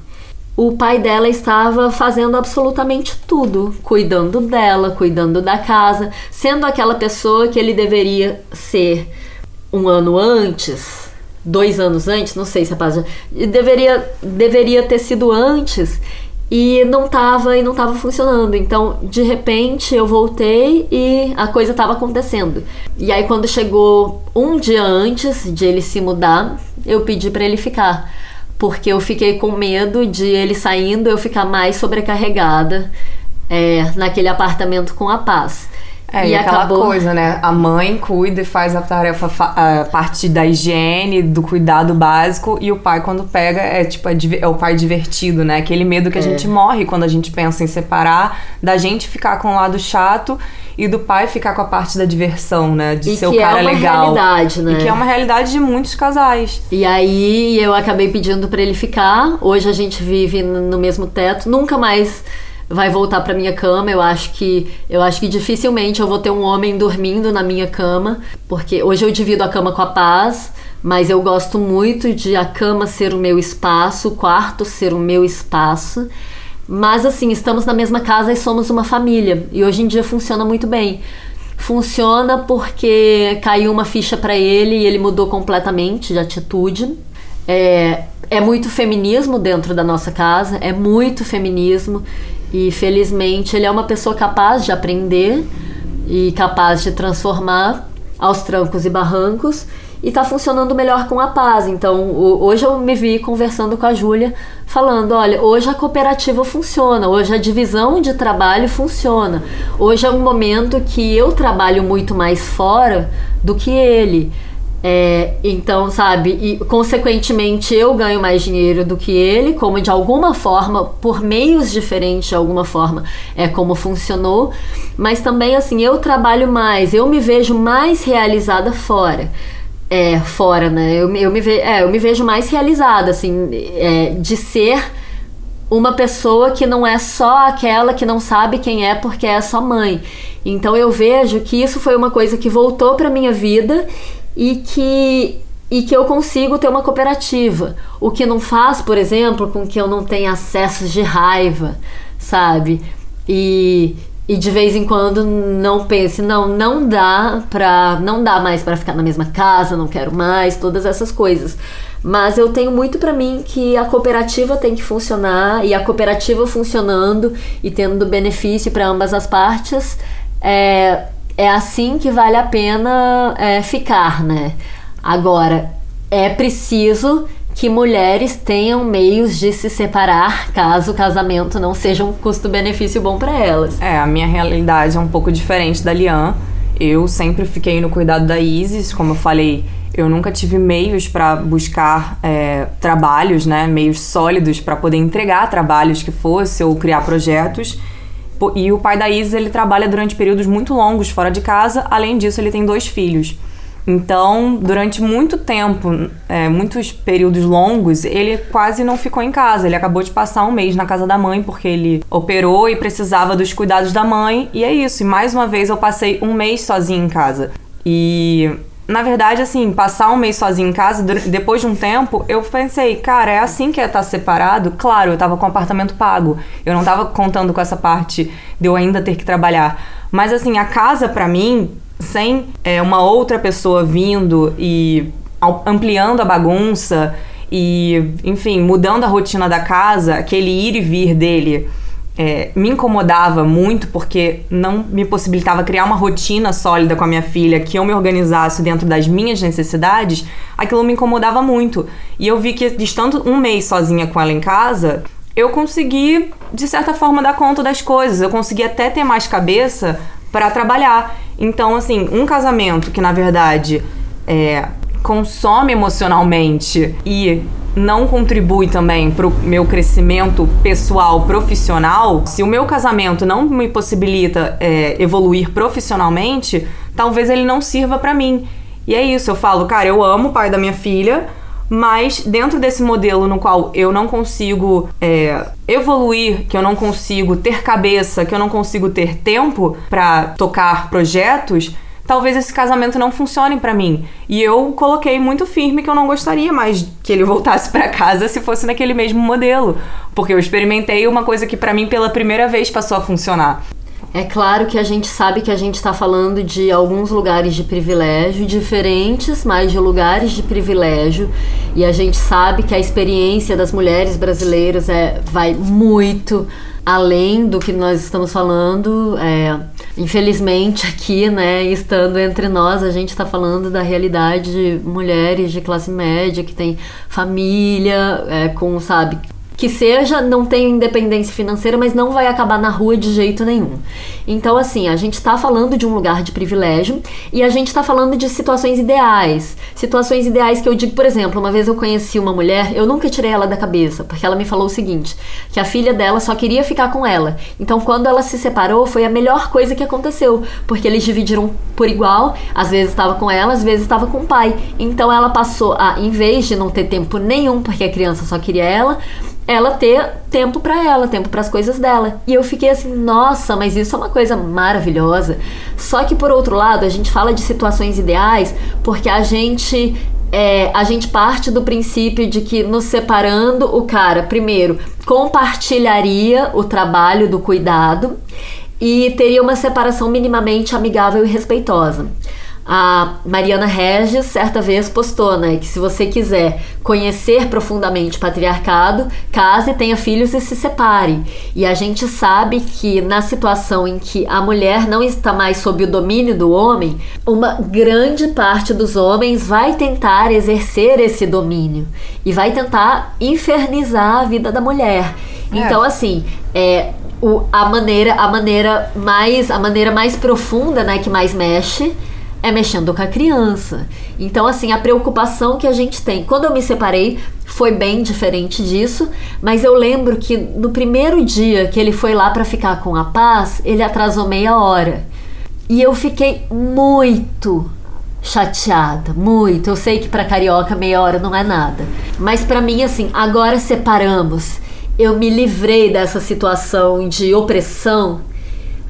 o pai dela estava fazendo absolutamente tudo, cuidando dela, cuidando da casa, sendo aquela pessoa que ele deveria ser um ano antes, dois anos antes, não sei se a paz deveria deveria ter sido antes e não tava e não tava funcionando. Então, de repente, eu voltei e a coisa tava acontecendo. E aí quando chegou um dia antes de ele se mudar, eu pedi para ele ficar, porque eu fiquei com medo de ele saindo eu ficar mais sobrecarregada é, naquele apartamento com a paz. É, e, e aquela acabou... coisa, né? A mãe cuida e faz a tarefa, a parte da higiene, do cuidado básico, e o pai, quando pega, é tipo, é, é o pai divertido, né? Aquele medo que a é. gente morre quando a gente pensa em separar, da gente ficar com o lado chato e do pai ficar com a parte da diversão, né? De e ser o cara é uma legal. Realidade, né? E que é uma realidade de muitos casais. E aí eu acabei pedindo para ele ficar. Hoje a gente vive no mesmo teto, nunca mais vai voltar para minha cama. Eu acho que eu acho que dificilmente eu vou ter um homem dormindo na minha cama, porque hoje eu divido a cama com a Paz, mas eu gosto muito de a cama ser o meu espaço, o quarto ser o meu espaço. Mas assim, estamos na mesma casa e somos uma família. E hoje em dia funciona muito bem. Funciona porque caiu uma ficha para ele e ele mudou completamente de atitude. É, é muito feminismo dentro da nossa casa, é muito feminismo. E felizmente ele é uma pessoa capaz de aprender e capaz de transformar aos trancos e barrancos e está funcionando melhor com a paz. Então, hoje eu me vi conversando com a Júlia, falando: olha, hoje a cooperativa funciona, hoje a divisão de trabalho funciona. Hoje é um momento que eu trabalho muito mais fora do que ele. É, então, sabe, e consequentemente eu ganho mais dinheiro do que ele, como de alguma forma, por meios diferentes de alguma forma, é como funcionou, mas também assim, eu trabalho mais, eu me vejo mais realizada fora. É, fora, né? Eu, eu, me, ve, é, eu me vejo mais realizada, assim, é, de ser uma pessoa que não é só aquela que não sabe quem é porque é sua mãe. Então eu vejo que isso foi uma coisa que voltou para minha vida e que e que eu consigo ter uma cooperativa. O que não faz, por exemplo, com que eu não tenha acessos de raiva, sabe? E, e de vez em quando não pense, não, não dá para não dá mais para ficar na mesma casa, não quero mais, todas essas coisas. Mas eu tenho muito para mim que a cooperativa tem que funcionar e a cooperativa funcionando e tendo benefício para ambas as partes, é, é assim que vale a pena é, ficar, né? Agora, é preciso que mulheres tenham meios de se separar caso o casamento não seja um custo-benefício bom para elas. É, a minha realidade é um pouco diferente da Lian. Eu sempre fiquei no cuidado da Isis, como eu falei, eu nunca tive meios para buscar é, trabalhos, né, meios sólidos para poder entregar trabalhos que fosse ou criar projetos. E o pai da Isis, ele trabalha durante períodos muito longos fora de casa. Além disso, ele tem dois filhos. Então, durante muito tempo, é, muitos períodos longos, ele quase não ficou em casa. Ele acabou de passar um mês na casa da mãe porque ele operou e precisava dos cuidados da mãe. E é isso. E mais uma vez eu passei um mês sozinha em casa. E na verdade, assim, passar um mês sozinho em casa, depois de um tempo, eu pensei, cara, é assim que é estar separado? Claro, eu tava com apartamento pago. Eu não tava contando com essa parte de eu ainda ter que trabalhar. Mas, assim, a casa para mim sem é, uma outra pessoa vindo e ampliando a bagunça e, enfim, mudando a rotina da casa, aquele ir e vir dele é, me incomodava muito porque não me possibilitava criar uma rotina sólida com a minha filha, que eu me organizasse dentro das minhas necessidades, aquilo me incomodava muito. E eu vi que, estando um mês sozinha com ela em casa, eu consegui, de certa forma, dar conta das coisas. Eu consegui até ter mais cabeça para trabalhar. Então, assim, um casamento que, na verdade, é, consome emocionalmente e não contribui também para o meu crescimento pessoal, profissional, se o meu casamento não me possibilita é, evoluir profissionalmente, talvez ele não sirva para mim. E é isso, eu falo, cara, eu amo o pai da minha filha, mas dentro desse modelo no qual eu não consigo é, evoluir, que eu não consigo ter cabeça, que eu não consigo ter tempo para tocar projetos talvez esse casamento não funcione para mim. E eu coloquei muito firme que eu não gostaria mais que ele voltasse para casa se fosse naquele mesmo modelo, porque eu experimentei uma coisa que para mim pela primeira vez passou a funcionar. É claro que a gente sabe que a gente está falando de alguns lugares de privilégio diferentes, mas de lugares de privilégio, e a gente sabe que a experiência das mulheres brasileiras é, vai muito além do que nós estamos falando. É, infelizmente, aqui, né, estando entre nós, a gente está falando da realidade de mulheres de classe média que tem família, é, com, sabe, que seja, não tem independência financeira, mas não vai acabar na rua de jeito nenhum. Então, assim, a gente está falando de um lugar de privilégio e a gente está falando de situações ideais. Situações ideais que eu digo, por exemplo, uma vez eu conheci uma mulher, eu nunca tirei ela da cabeça, porque ela me falou o seguinte: que a filha dela só queria ficar com ela. Então, quando ela se separou, foi a melhor coisa que aconteceu, porque eles dividiram por igual, às vezes estava com ela, às vezes estava com o pai. Então, ela passou a, em vez de não ter tempo nenhum, porque a criança só queria ela, ela ter tempo para ela, tempo para as coisas dela. E eu fiquei assim, nossa, mas isso é uma coisa maravilhosa. Só que por outro lado, a gente fala de situações ideais porque a gente é, a gente parte do princípio de que nos separando, o cara, primeiro, compartilharia o trabalho do cuidado e teria uma separação minimamente amigável e respeitosa. A Mariana Regis certa vez postou, né, que se você quiser conhecer profundamente o patriarcado, case, tenha filhos e se separe. E a gente sabe que na situação em que a mulher não está mais sob o domínio do homem, uma grande parte dos homens vai tentar exercer esse domínio e vai tentar infernizar a vida da mulher. É. Então, assim, é, o, a maneira a maneira mais a maneira mais profunda, né, que mais mexe é mexendo com a criança. Então, assim, a preocupação que a gente tem. Quando eu me separei, foi bem diferente disso, mas eu lembro que no primeiro dia que ele foi lá para ficar com a paz, ele atrasou meia hora. E eu fiquei muito chateada, muito. Eu sei que para carioca meia hora não é nada, mas para mim assim, agora separamos. Eu me livrei dessa situação de opressão.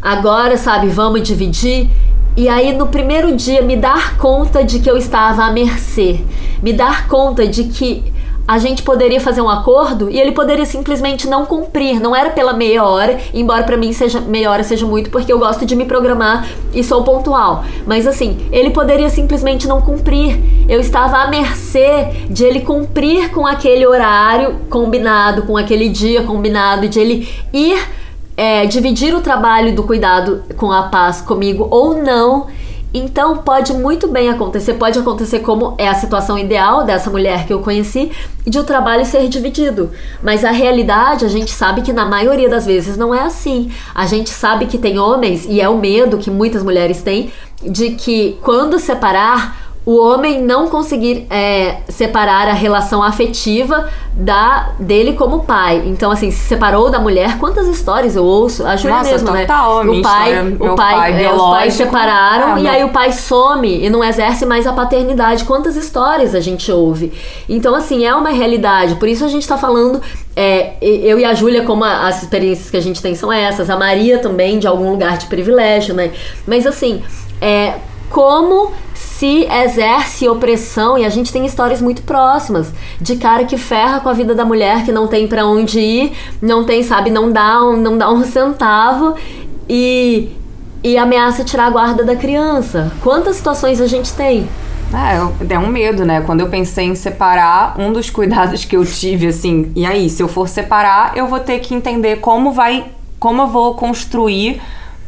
Agora, sabe, vamos dividir e aí, no primeiro dia, me dar conta de que eu estava à mercê, me dar conta de que a gente poderia fazer um acordo e ele poderia simplesmente não cumprir. Não era pela meia hora, embora para mim seja meia hora seja muito, porque eu gosto de me programar e sou pontual. Mas assim, ele poderia simplesmente não cumprir. Eu estava à mercê de ele cumprir com aquele horário combinado, com aquele dia combinado, de ele ir é, dividir o trabalho do cuidado com a paz comigo ou não. Então pode muito bem acontecer, pode acontecer como é a situação ideal dessa mulher que eu conheci, de o trabalho ser dividido. Mas a realidade, a gente sabe que na maioria das vezes não é assim. A gente sabe que tem homens, e é o medo que muitas mulheres têm, de que quando separar, o homem não conseguir é, separar a relação afetiva da dele como pai. Então, assim, se separou da mulher, quantas histórias eu ouço? A Júlia Nossa, mesmo, né? Total, o pai, história, o pai, pai é, os pais separaram é, e aí o pai some e não exerce mais a paternidade. Quantas histórias a gente ouve? Então, assim, é uma realidade. Por isso a gente tá falando, é, eu e a Júlia, como a, as experiências que a gente tem são essas, a Maria também de algum lugar de privilégio, né? Mas assim, é como se exerce opressão e a gente tem histórias muito próximas de cara que ferra com a vida da mulher que não tem para onde ir, não tem, sabe, não dá um, não dá um centavo e e ameaça tirar a guarda da criança. Quantas situações a gente tem? É, é um medo, né? Quando eu pensei em separar, um dos cuidados que eu tive, assim, e aí, se eu for separar, eu vou ter que entender como vai, como eu vou construir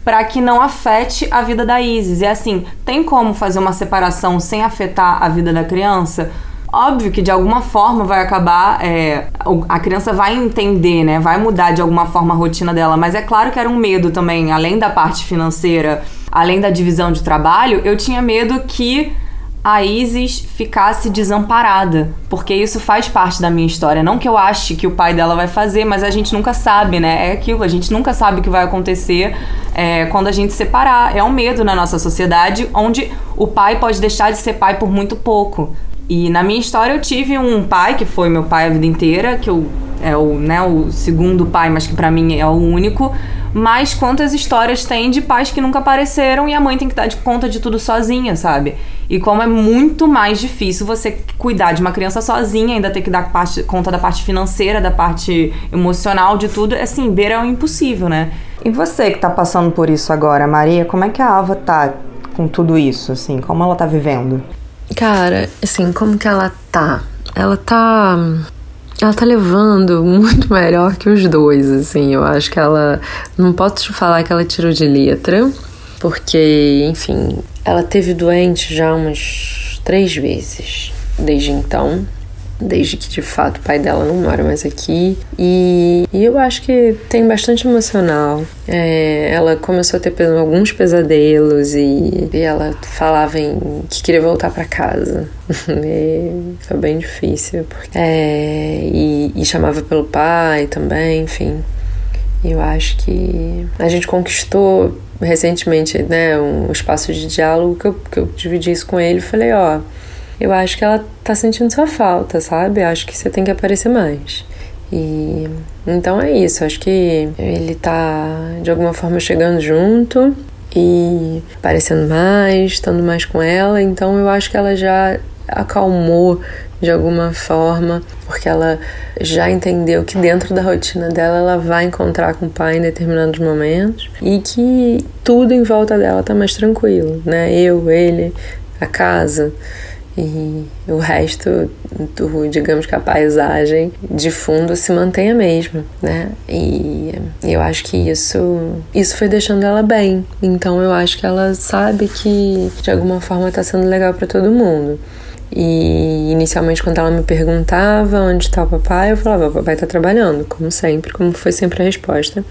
para que não afete a vida da Isis. E assim, tem como fazer uma separação sem afetar a vida da criança? Óbvio que de alguma forma vai acabar, é, a criança vai entender, né? Vai mudar de alguma forma a rotina dela, mas é claro que era um medo também, além da parte financeira, além da divisão de trabalho, eu tinha medo que a Isis ficasse desamparada, porque isso faz parte da minha história. Não que eu ache que o pai dela vai fazer, mas a gente nunca sabe, né? É aquilo, a gente nunca sabe o que vai acontecer é, quando a gente separar. É um medo na nossa sociedade onde o pai pode deixar de ser pai por muito pouco. E na minha história eu tive um pai que foi meu pai a vida inteira, que eu é o, né, o segundo pai, mas que para mim é o único. Mas quantas histórias tem de pais que nunca apareceram e a mãe tem que dar de conta de tudo sozinha, sabe? E como é muito mais difícil você cuidar de uma criança sozinha, ainda ter que dar parte, conta da parte financeira, da parte emocional, de tudo, é assim, beira é impossível, né? E você que tá passando por isso agora, Maria, como é que a Ava tá com tudo isso, assim? Como ela tá vivendo? Cara, assim, como que ela tá? Ela tá ela tá levando muito melhor que os dois, assim. Eu acho que ela. Não posso te falar que ela tirou de letra, porque, enfim, ela teve doente já umas três vezes desde então desde que de fato o pai dela não mora mais aqui. E, e eu acho que tem bastante emocional. É, ela começou a ter alguns pesadelos e, e ela falava em, que queria voltar para casa. e foi bem difícil. Porque, é, e, e chamava pelo pai também, enfim. Eu acho que a gente conquistou recentemente né, um espaço de diálogo que eu, que eu dividi isso com ele falei, ó, eu acho que ela tá sentindo sua falta, sabe? Acho que você tem que aparecer mais. E então é isso, acho que ele tá de alguma forma chegando junto e aparecendo mais, estando mais com ela, então eu acho que ela já acalmou de alguma forma, porque ela já entendeu que dentro da rotina dela ela vai encontrar com o pai em determinados momentos e que tudo em volta dela tá mais tranquilo, né? Eu, ele, a casa e o resto, do, digamos que a paisagem de fundo se mantém a mesma, né? E eu acho que isso, isso foi deixando ela bem. Então eu acho que ela sabe que de alguma forma está sendo legal para todo mundo. E inicialmente, quando ela me perguntava onde está o papai, eu falava: o papai está trabalhando, como sempre, como foi sempre a resposta.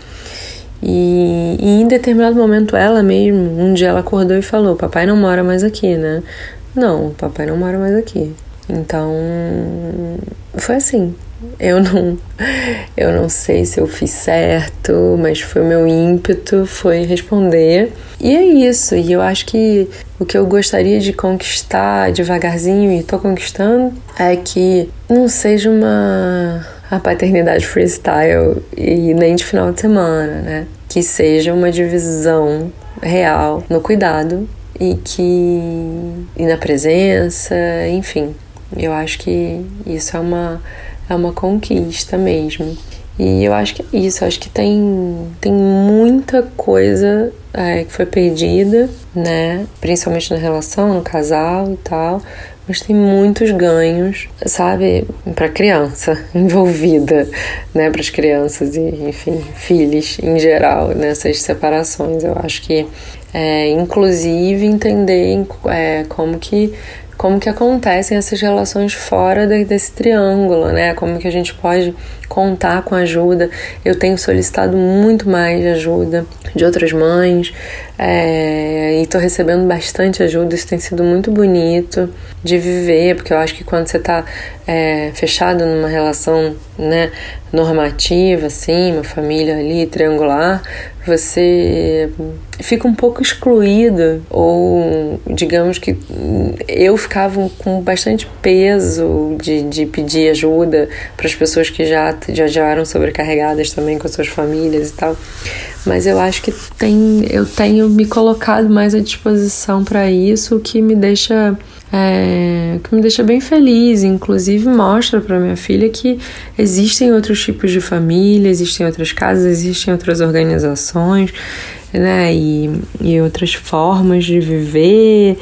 E, e, em determinado momento, ela mesmo, um dia ela acordou e falou: Papai não mora mais aqui, né? Não, papai não mora mais aqui. Então, foi assim. Eu não, eu não sei se eu fiz certo, mas foi o meu ímpeto, foi responder. E é isso. E eu acho que o que eu gostaria de conquistar devagarzinho e tô conquistando é que não seja uma a paternidade freestyle e nem de final de semana, né? Que seja uma divisão real no cuidado e que e na presença, enfim, eu acho que isso é uma é uma conquista mesmo. E eu acho que é isso, acho que tem, tem muita coisa é, que foi perdida, né? Principalmente na relação, no casal e tal. Mas tem muitos ganhos, sabe, para criança envolvida, né, para as crianças e, enfim, filhos em geral nessas separações. Eu acho que é, inclusive entender é, como que como que acontecem essas relações fora desse triângulo, né? Como que a gente pode contar com ajuda. Eu tenho solicitado muito mais ajuda de outras mães é, e estou recebendo bastante ajuda. Isso tem sido muito bonito de viver, porque eu acho que quando você está é, fechado numa relação né, normativa, assim, uma família ali triangular, você fica um pouco excluído, ou digamos que eu ficava com bastante peso de, de pedir ajuda para as pessoas que já, já eram sobrecarregadas também com suas famílias e tal. Mas eu acho que tem, eu tenho me colocado mais à disposição para isso, o que me deixa é, que me deixa bem feliz. Inclusive mostra para minha filha que existem outros tipos de família, existem outras casas, existem outras organizações. né? E, e outras formas de viver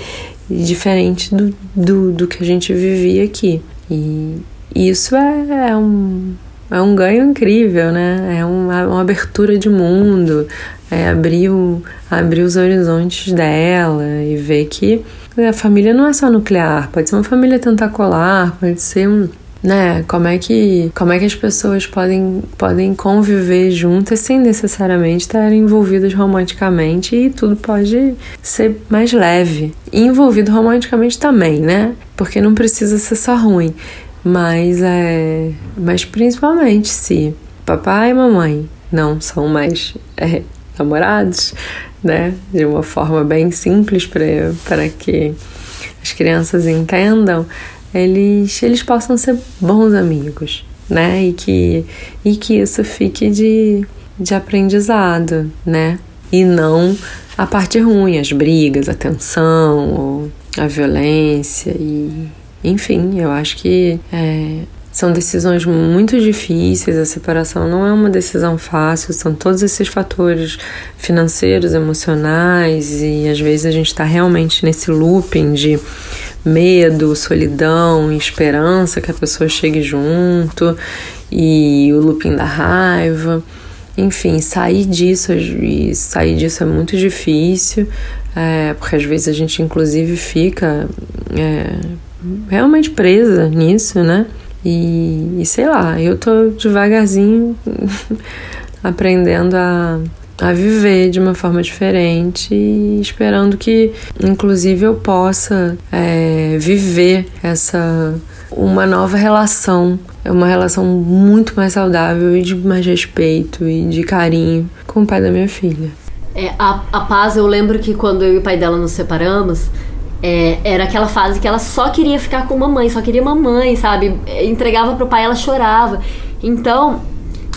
diferente do, do, do que a gente vivia aqui. E isso é, é um, é um ganho incrível, né? É uma, uma abertura de mundo, é abrir, o, abrir os horizontes dela e ver que a família não é só nuclear, pode ser uma família tentacular, pode ser um, né? Como é que como é que as pessoas podem podem conviver juntas sem necessariamente estar envolvidas romanticamente e tudo pode ser mais leve. Envolvido romanticamente também, né? Porque não precisa ser só ruim, mas é, mas principalmente se papai e mamãe não são mais é, namorados, né? De uma forma bem simples para que as crianças entendam eles, eles possam ser bons amigos, né? E que, e que isso fique de, de aprendizado, né? E não a parte ruim, as brigas, a tensão, a violência e enfim, eu acho que é, são decisões muito difíceis, a separação não é uma decisão fácil, são todos esses fatores financeiros, emocionais, e às vezes a gente está realmente nesse looping de medo, solidão, esperança que a pessoa chegue junto e o looping da raiva. Enfim, sair disso e sair disso é muito difícil, é, porque às vezes a gente inclusive fica é, realmente presa nisso, né? E, e sei lá, eu tô devagarzinho aprendendo a a viver de uma forma diferente e esperando que, inclusive, eu possa é, viver essa uma nova relação, uma relação muito mais saudável e de mais respeito e de carinho com o pai da minha filha. É, a, a Paz, eu lembro que quando eu e o pai dela nos separamos, é, era aquela fase que ela só queria ficar com mamãe, só queria mamãe, sabe? Entregava pro pai, ela chorava. Então,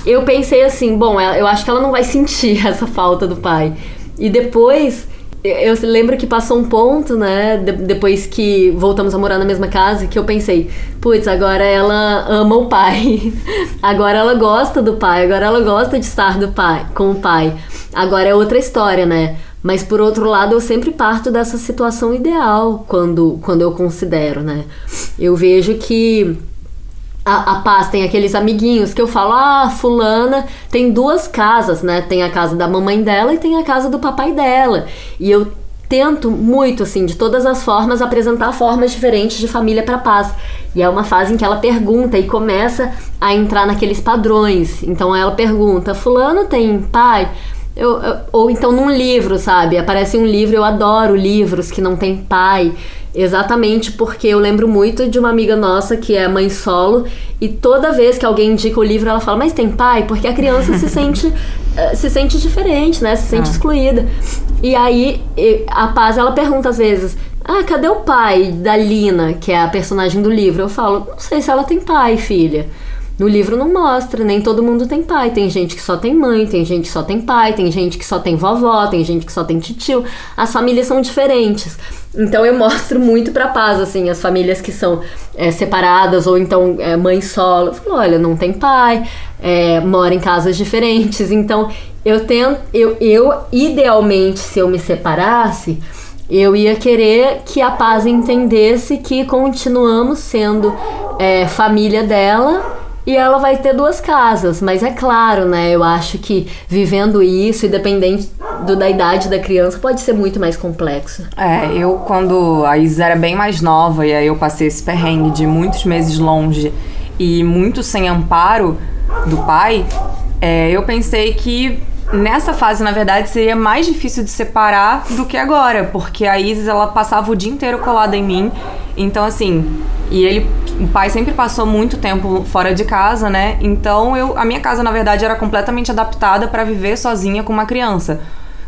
eu pensei assim, bom, eu acho que ela não vai sentir essa falta do pai. E depois, eu lembro que passou um ponto, né, depois que voltamos a morar na mesma casa, que eu pensei, putz, agora ela ama o pai. agora ela gosta do pai, agora ela gosta de estar do pai, com o pai. Agora é outra história, né? Mas por outro lado, eu sempre parto dessa situação ideal quando, quando eu considero, né? Eu vejo que a, a paz tem aqueles amiguinhos que eu falo, ah, fulana tem duas casas, né? Tem a casa da mamãe dela e tem a casa do papai dela. E eu tento muito, assim, de todas as formas, apresentar formas diferentes de família para paz. E é uma fase em que ela pergunta e começa a entrar naqueles padrões. Então ela pergunta: Fulano tem pai? Eu, eu, ou então num livro, sabe? Aparece um livro, eu adoro livros que não tem pai. Exatamente porque eu lembro muito de uma amiga nossa que é mãe solo e toda vez que alguém indica o livro ela fala, mas tem pai? Porque a criança se sente eh, se sente diferente, né? Se sente ah. excluída. E aí a Paz ela pergunta às vezes, ah, cadê o pai da Lina, que é a personagem do livro? Eu falo, não sei se ela tem pai, filha. No livro não mostra, nem todo mundo tem pai. Tem gente que só tem mãe, tem gente que só tem pai, tem gente que só tem vovó, tem gente que só tem tio. As famílias são diferentes. Então eu mostro muito pra paz, assim, as famílias que são é, separadas ou então é, mãe solo. Eu falo, olha, não tem pai, é, mora em casas diferentes. Então eu tento, eu, eu idealmente, se eu me separasse, eu ia querer que a paz entendesse que continuamos sendo é, família dela e ela vai ter duas casas, mas é claro, né? Eu acho que vivendo isso, independente do, da idade da criança, pode ser muito mais complexo. É, eu quando a Isa era bem mais nova e aí eu passei esse perrengue de muitos meses longe e muito sem amparo do pai, é, eu pensei que nessa fase, na verdade, seria mais difícil de separar do que agora, porque a Isis ela passava o dia inteiro colada em mim. Então, assim, e ele, o pai sempre passou muito tempo fora de casa, né? Então, eu, a minha casa, na verdade, era completamente adaptada para viver sozinha com uma criança.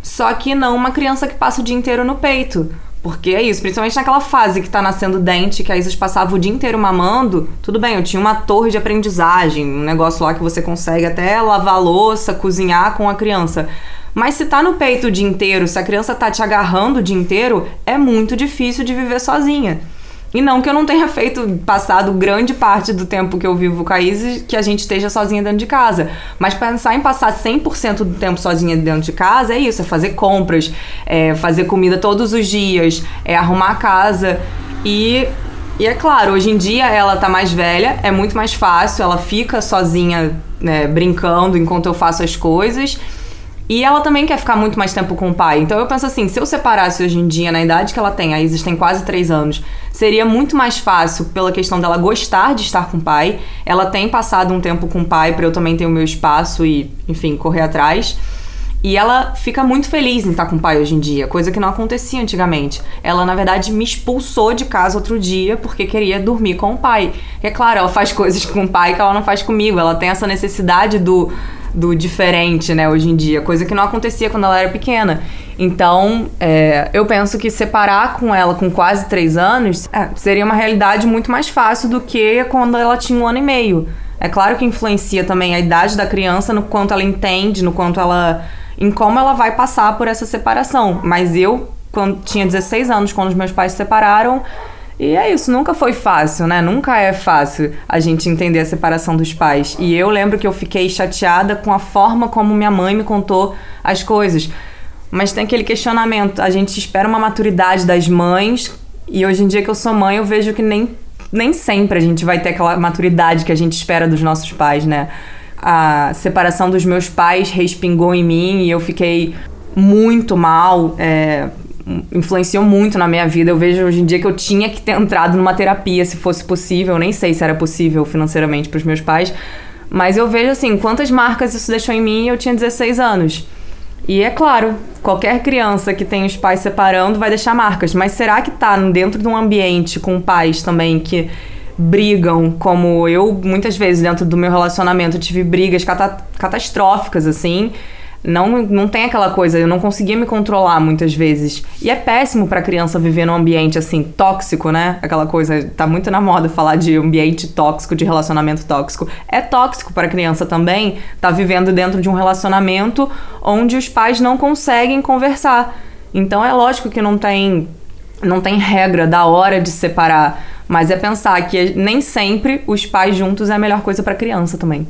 Só que não uma criança que passa o dia inteiro no peito. Porque é isso, principalmente naquela fase que tá nascendo dente, que a Isis passava o dia inteiro mamando. Tudo bem, eu tinha uma torre de aprendizagem, um negócio lá que você consegue até lavar louça, cozinhar com a criança. Mas se tá no peito o dia inteiro, se a criança tá te agarrando o dia inteiro, é muito difícil de viver sozinha. E não que eu não tenha feito, passado grande parte do tempo que eu vivo com a Isis, que a gente esteja sozinha dentro de casa. Mas pensar em passar 100% do tempo sozinha dentro de casa é isso: é fazer compras, é fazer comida todos os dias, é arrumar a casa. E, e é claro, hoje em dia ela tá mais velha, é muito mais fácil, ela fica sozinha, né, brincando enquanto eu faço as coisas. E ela também quer ficar muito mais tempo com o pai. Então eu penso assim, se eu separasse hoje em dia, na idade que ela tem, a Isis tem quase 3 anos, seria muito mais fácil pela questão dela gostar de estar com o pai. Ela tem passado um tempo com o pai para eu também ter o meu espaço e, enfim, correr atrás. E ela fica muito feliz em estar com o pai hoje em dia, coisa que não acontecia antigamente. Ela, na verdade, me expulsou de casa outro dia porque queria dormir com o pai. E é claro, ela faz coisas com o pai que ela não faz comigo. Ela tem essa necessidade do do diferente, né, hoje em dia, coisa que não acontecia quando ela era pequena. Então, é, eu penso que separar com ela com quase três anos é, seria uma realidade muito mais fácil do que quando ela tinha um ano e meio. É claro que influencia também a idade da criança no quanto ela entende, no quanto ela. em como ela vai passar por essa separação. Mas eu, quando tinha 16 anos, quando os meus pais se separaram, e é isso, nunca foi fácil, né? Nunca é fácil a gente entender a separação dos pais. E eu lembro que eu fiquei chateada com a forma como minha mãe me contou as coisas. Mas tem aquele questionamento, a gente espera uma maturidade das mães, e hoje em dia que eu sou mãe, eu vejo que nem, nem sempre a gente vai ter aquela maturidade que a gente espera dos nossos pais, né? A separação dos meus pais respingou em mim e eu fiquei muito mal. É, influenciou muito na minha vida. Eu vejo hoje em dia que eu tinha que ter entrado numa terapia se fosse possível. Eu nem sei se era possível financeiramente para os meus pais. Mas eu vejo assim, quantas marcas isso deixou em mim eu tinha 16 anos. E é claro, qualquer criança que tem os pais separando vai deixar marcas. Mas será que tá dentro de um ambiente com pais também que brigam, como eu muitas vezes dentro do meu relacionamento tive brigas cata catastróficas assim não, não tem aquela coisa, eu não conseguia me controlar muitas vezes. E é péssimo pra criança viver num ambiente assim, tóxico, né? Aquela coisa, tá muito na moda falar de ambiente tóxico, de relacionamento tóxico. É tóxico para a criança também tá vivendo dentro de um relacionamento onde os pais não conseguem conversar. Então é lógico que não tem não tem regra da hora de separar, mas é pensar que nem sempre os pais juntos é a melhor coisa para a criança também.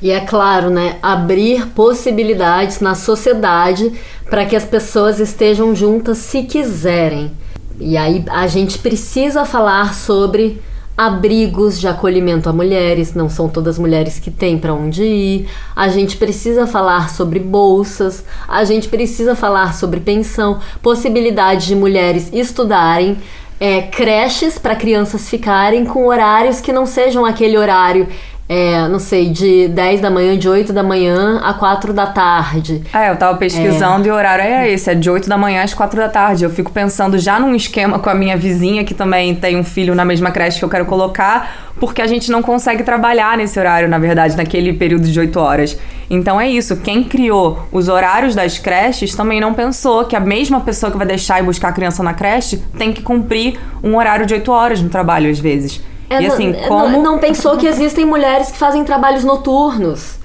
E é claro, né, abrir possibilidades na sociedade para que as pessoas estejam juntas se quiserem. E aí a gente precisa falar sobre abrigos de acolhimento a mulheres, não são todas mulheres que têm para onde ir. A gente precisa falar sobre bolsas, a gente precisa falar sobre pensão, possibilidade de mulheres estudarem, é, creches para crianças ficarem com horários que não sejam aquele horário é, não sei, de 10 da manhã, de 8 da manhã a 4 da tarde. É, eu tava pesquisando é. e o horário é esse, é de 8 da manhã às 4 da tarde. Eu fico pensando já num esquema com a minha vizinha, que também tem um filho na mesma creche que eu quero colocar, porque a gente não consegue trabalhar nesse horário, na verdade, naquele período de 8 horas. Então é isso, quem criou os horários das creches também não pensou que a mesma pessoa que vai deixar e buscar a criança na creche tem que cumprir um horário de 8 horas no trabalho, às vezes. É, e assim, não, como. Não, não pensou que existem mulheres que fazem trabalhos noturnos.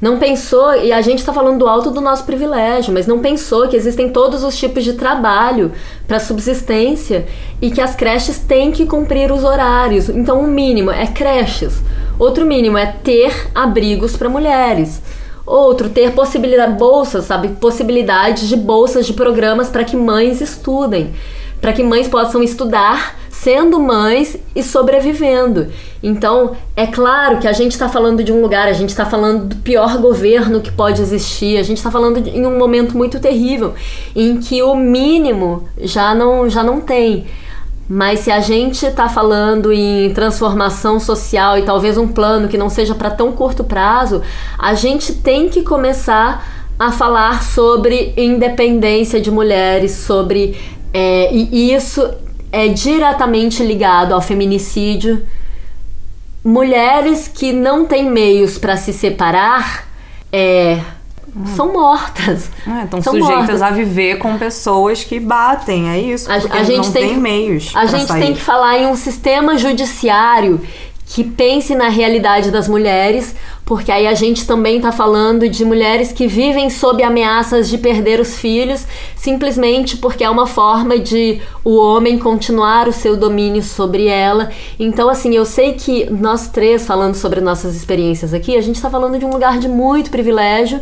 Não pensou, e a gente está falando do alto do nosso privilégio, mas não pensou que existem todos os tipos de trabalho para subsistência e que as creches têm que cumprir os horários. Então, o mínimo é creches. Outro mínimo é ter abrigos para mulheres. Outro, ter possibilidade, bolsas, sabe? Possibilidades de bolsas de programas para que mães estudem. Para que mães possam estudar sendo mães e sobrevivendo. Então, é claro que a gente está falando de um lugar, a gente está falando do pior governo que pode existir, a gente está falando de, em um momento muito terrível, em que o mínimo já não, já não tem. Mas se a gente está falando em transformação social e talvez um plano que não seja para tão curto prazo, a gente tem que começar a falar sobre independência de mulheres, sobre é, e isso é diretamente ligado ao feminicídio. Mulheres que não têm meios para se separar é, hum. são mortas. É, estão sujeitas mortas. a viver com pessoas que batem, é isso. A, a gente não tem, tem meios. A gente sair. tem que falar em um sistema judiciário que pense na realidade das mulheres, porque aí a gente também está falando de mulheres que vivem sob ameaças de perder os filhos, simplesmente porque é uma forma de o homem continuar o seu domínio sobre ela. Então, assim, eu sei que nós três, falando sobre nossas experiências aqui, a gente está falando de um lugar de muito privilégio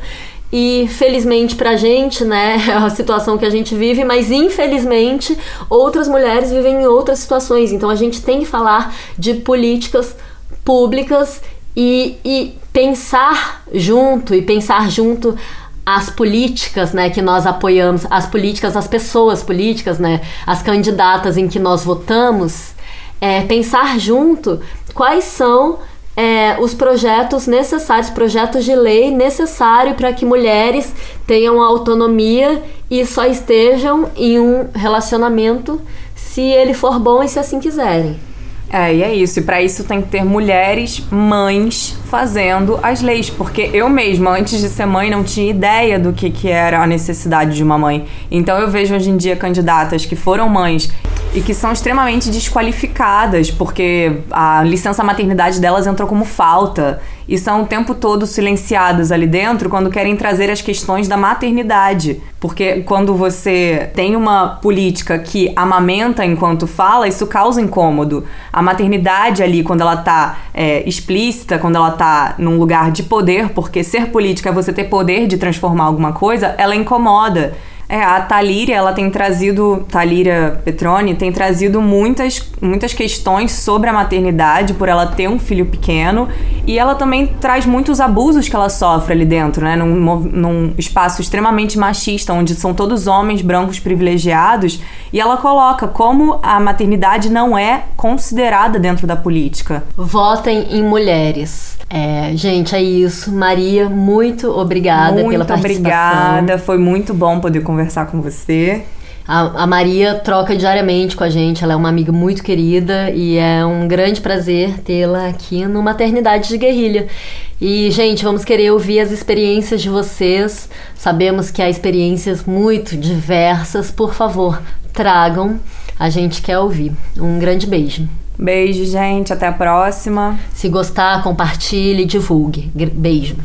e felizmente pra gente, né, é a situação que a gente vive, mas infelizmente outras mulheres vivem em outras situações. Então a gente tem que falar de políticas públicas e, e pensar junto e pensar junto as políticas, né, que nós apoiamos, as políticas, as pessoas políticas, né, as candidatas em que nós votamos, é, pensar junto quais são é, os projetos necessários, projetos de lei necessários para que mulheres tenham autonomia e só estejam em um relacionamento se ele for bom e se assim quiserem. É, e é isso. E para isso tem que ter mulheres, mães, fazendo as leis. Porque eu mesma, antes de ser mãe, não tinha ideia do que, que era a necessidade de uma mãe. Então eu vejo hoje em dia candidatas que foram mães e que são extremamente desqualificadas, porque a licença maternidade delas entrou como falta e são o tempo todo silenciadas ali dentro quando querem trazer as questões da maternidade. Porque quando você tem uma política que amamenta enquanto fala, isso causa incômodo. A maternidade ali, quando ela tá é, explícita, quando ela tá num lugar de poder, porque ser política é você ter poder de transformar alguma coisa, ela incomoda. É, a Talíria, ela tem trazido, Talíria Petroni, tem trazido muitas, muitas questões sobre a maternidade, por ela ter um filho pequeno, e ela também traz muitos abusos que ela sofre ali dentro, né? Num, num espaço extremamente machista, onde são todos homens brancos privilegiados, e ela coloca como a maternidade não é considerada dentro da política. Votem em mulheres. É, gente, é isso. Maria, muito obrigada muito pela participação. Muito obrigada, foi muito bom poder conversar com você. A, a, Maria troca diariamente com a gente, ela é uma amiga muito querida e é um grande prazer tê-la aqui no Maternidade de Guerrilha. E, gente, vamos querer ouvir as experiências de vocês. Sabemos que há experiências muito diversas. Por favor, tragam. A gente quer ouvir. Um grande beijo. Beijo, gente. Até a próxima. Se gostar, compartilhe, divulgue. Beijo.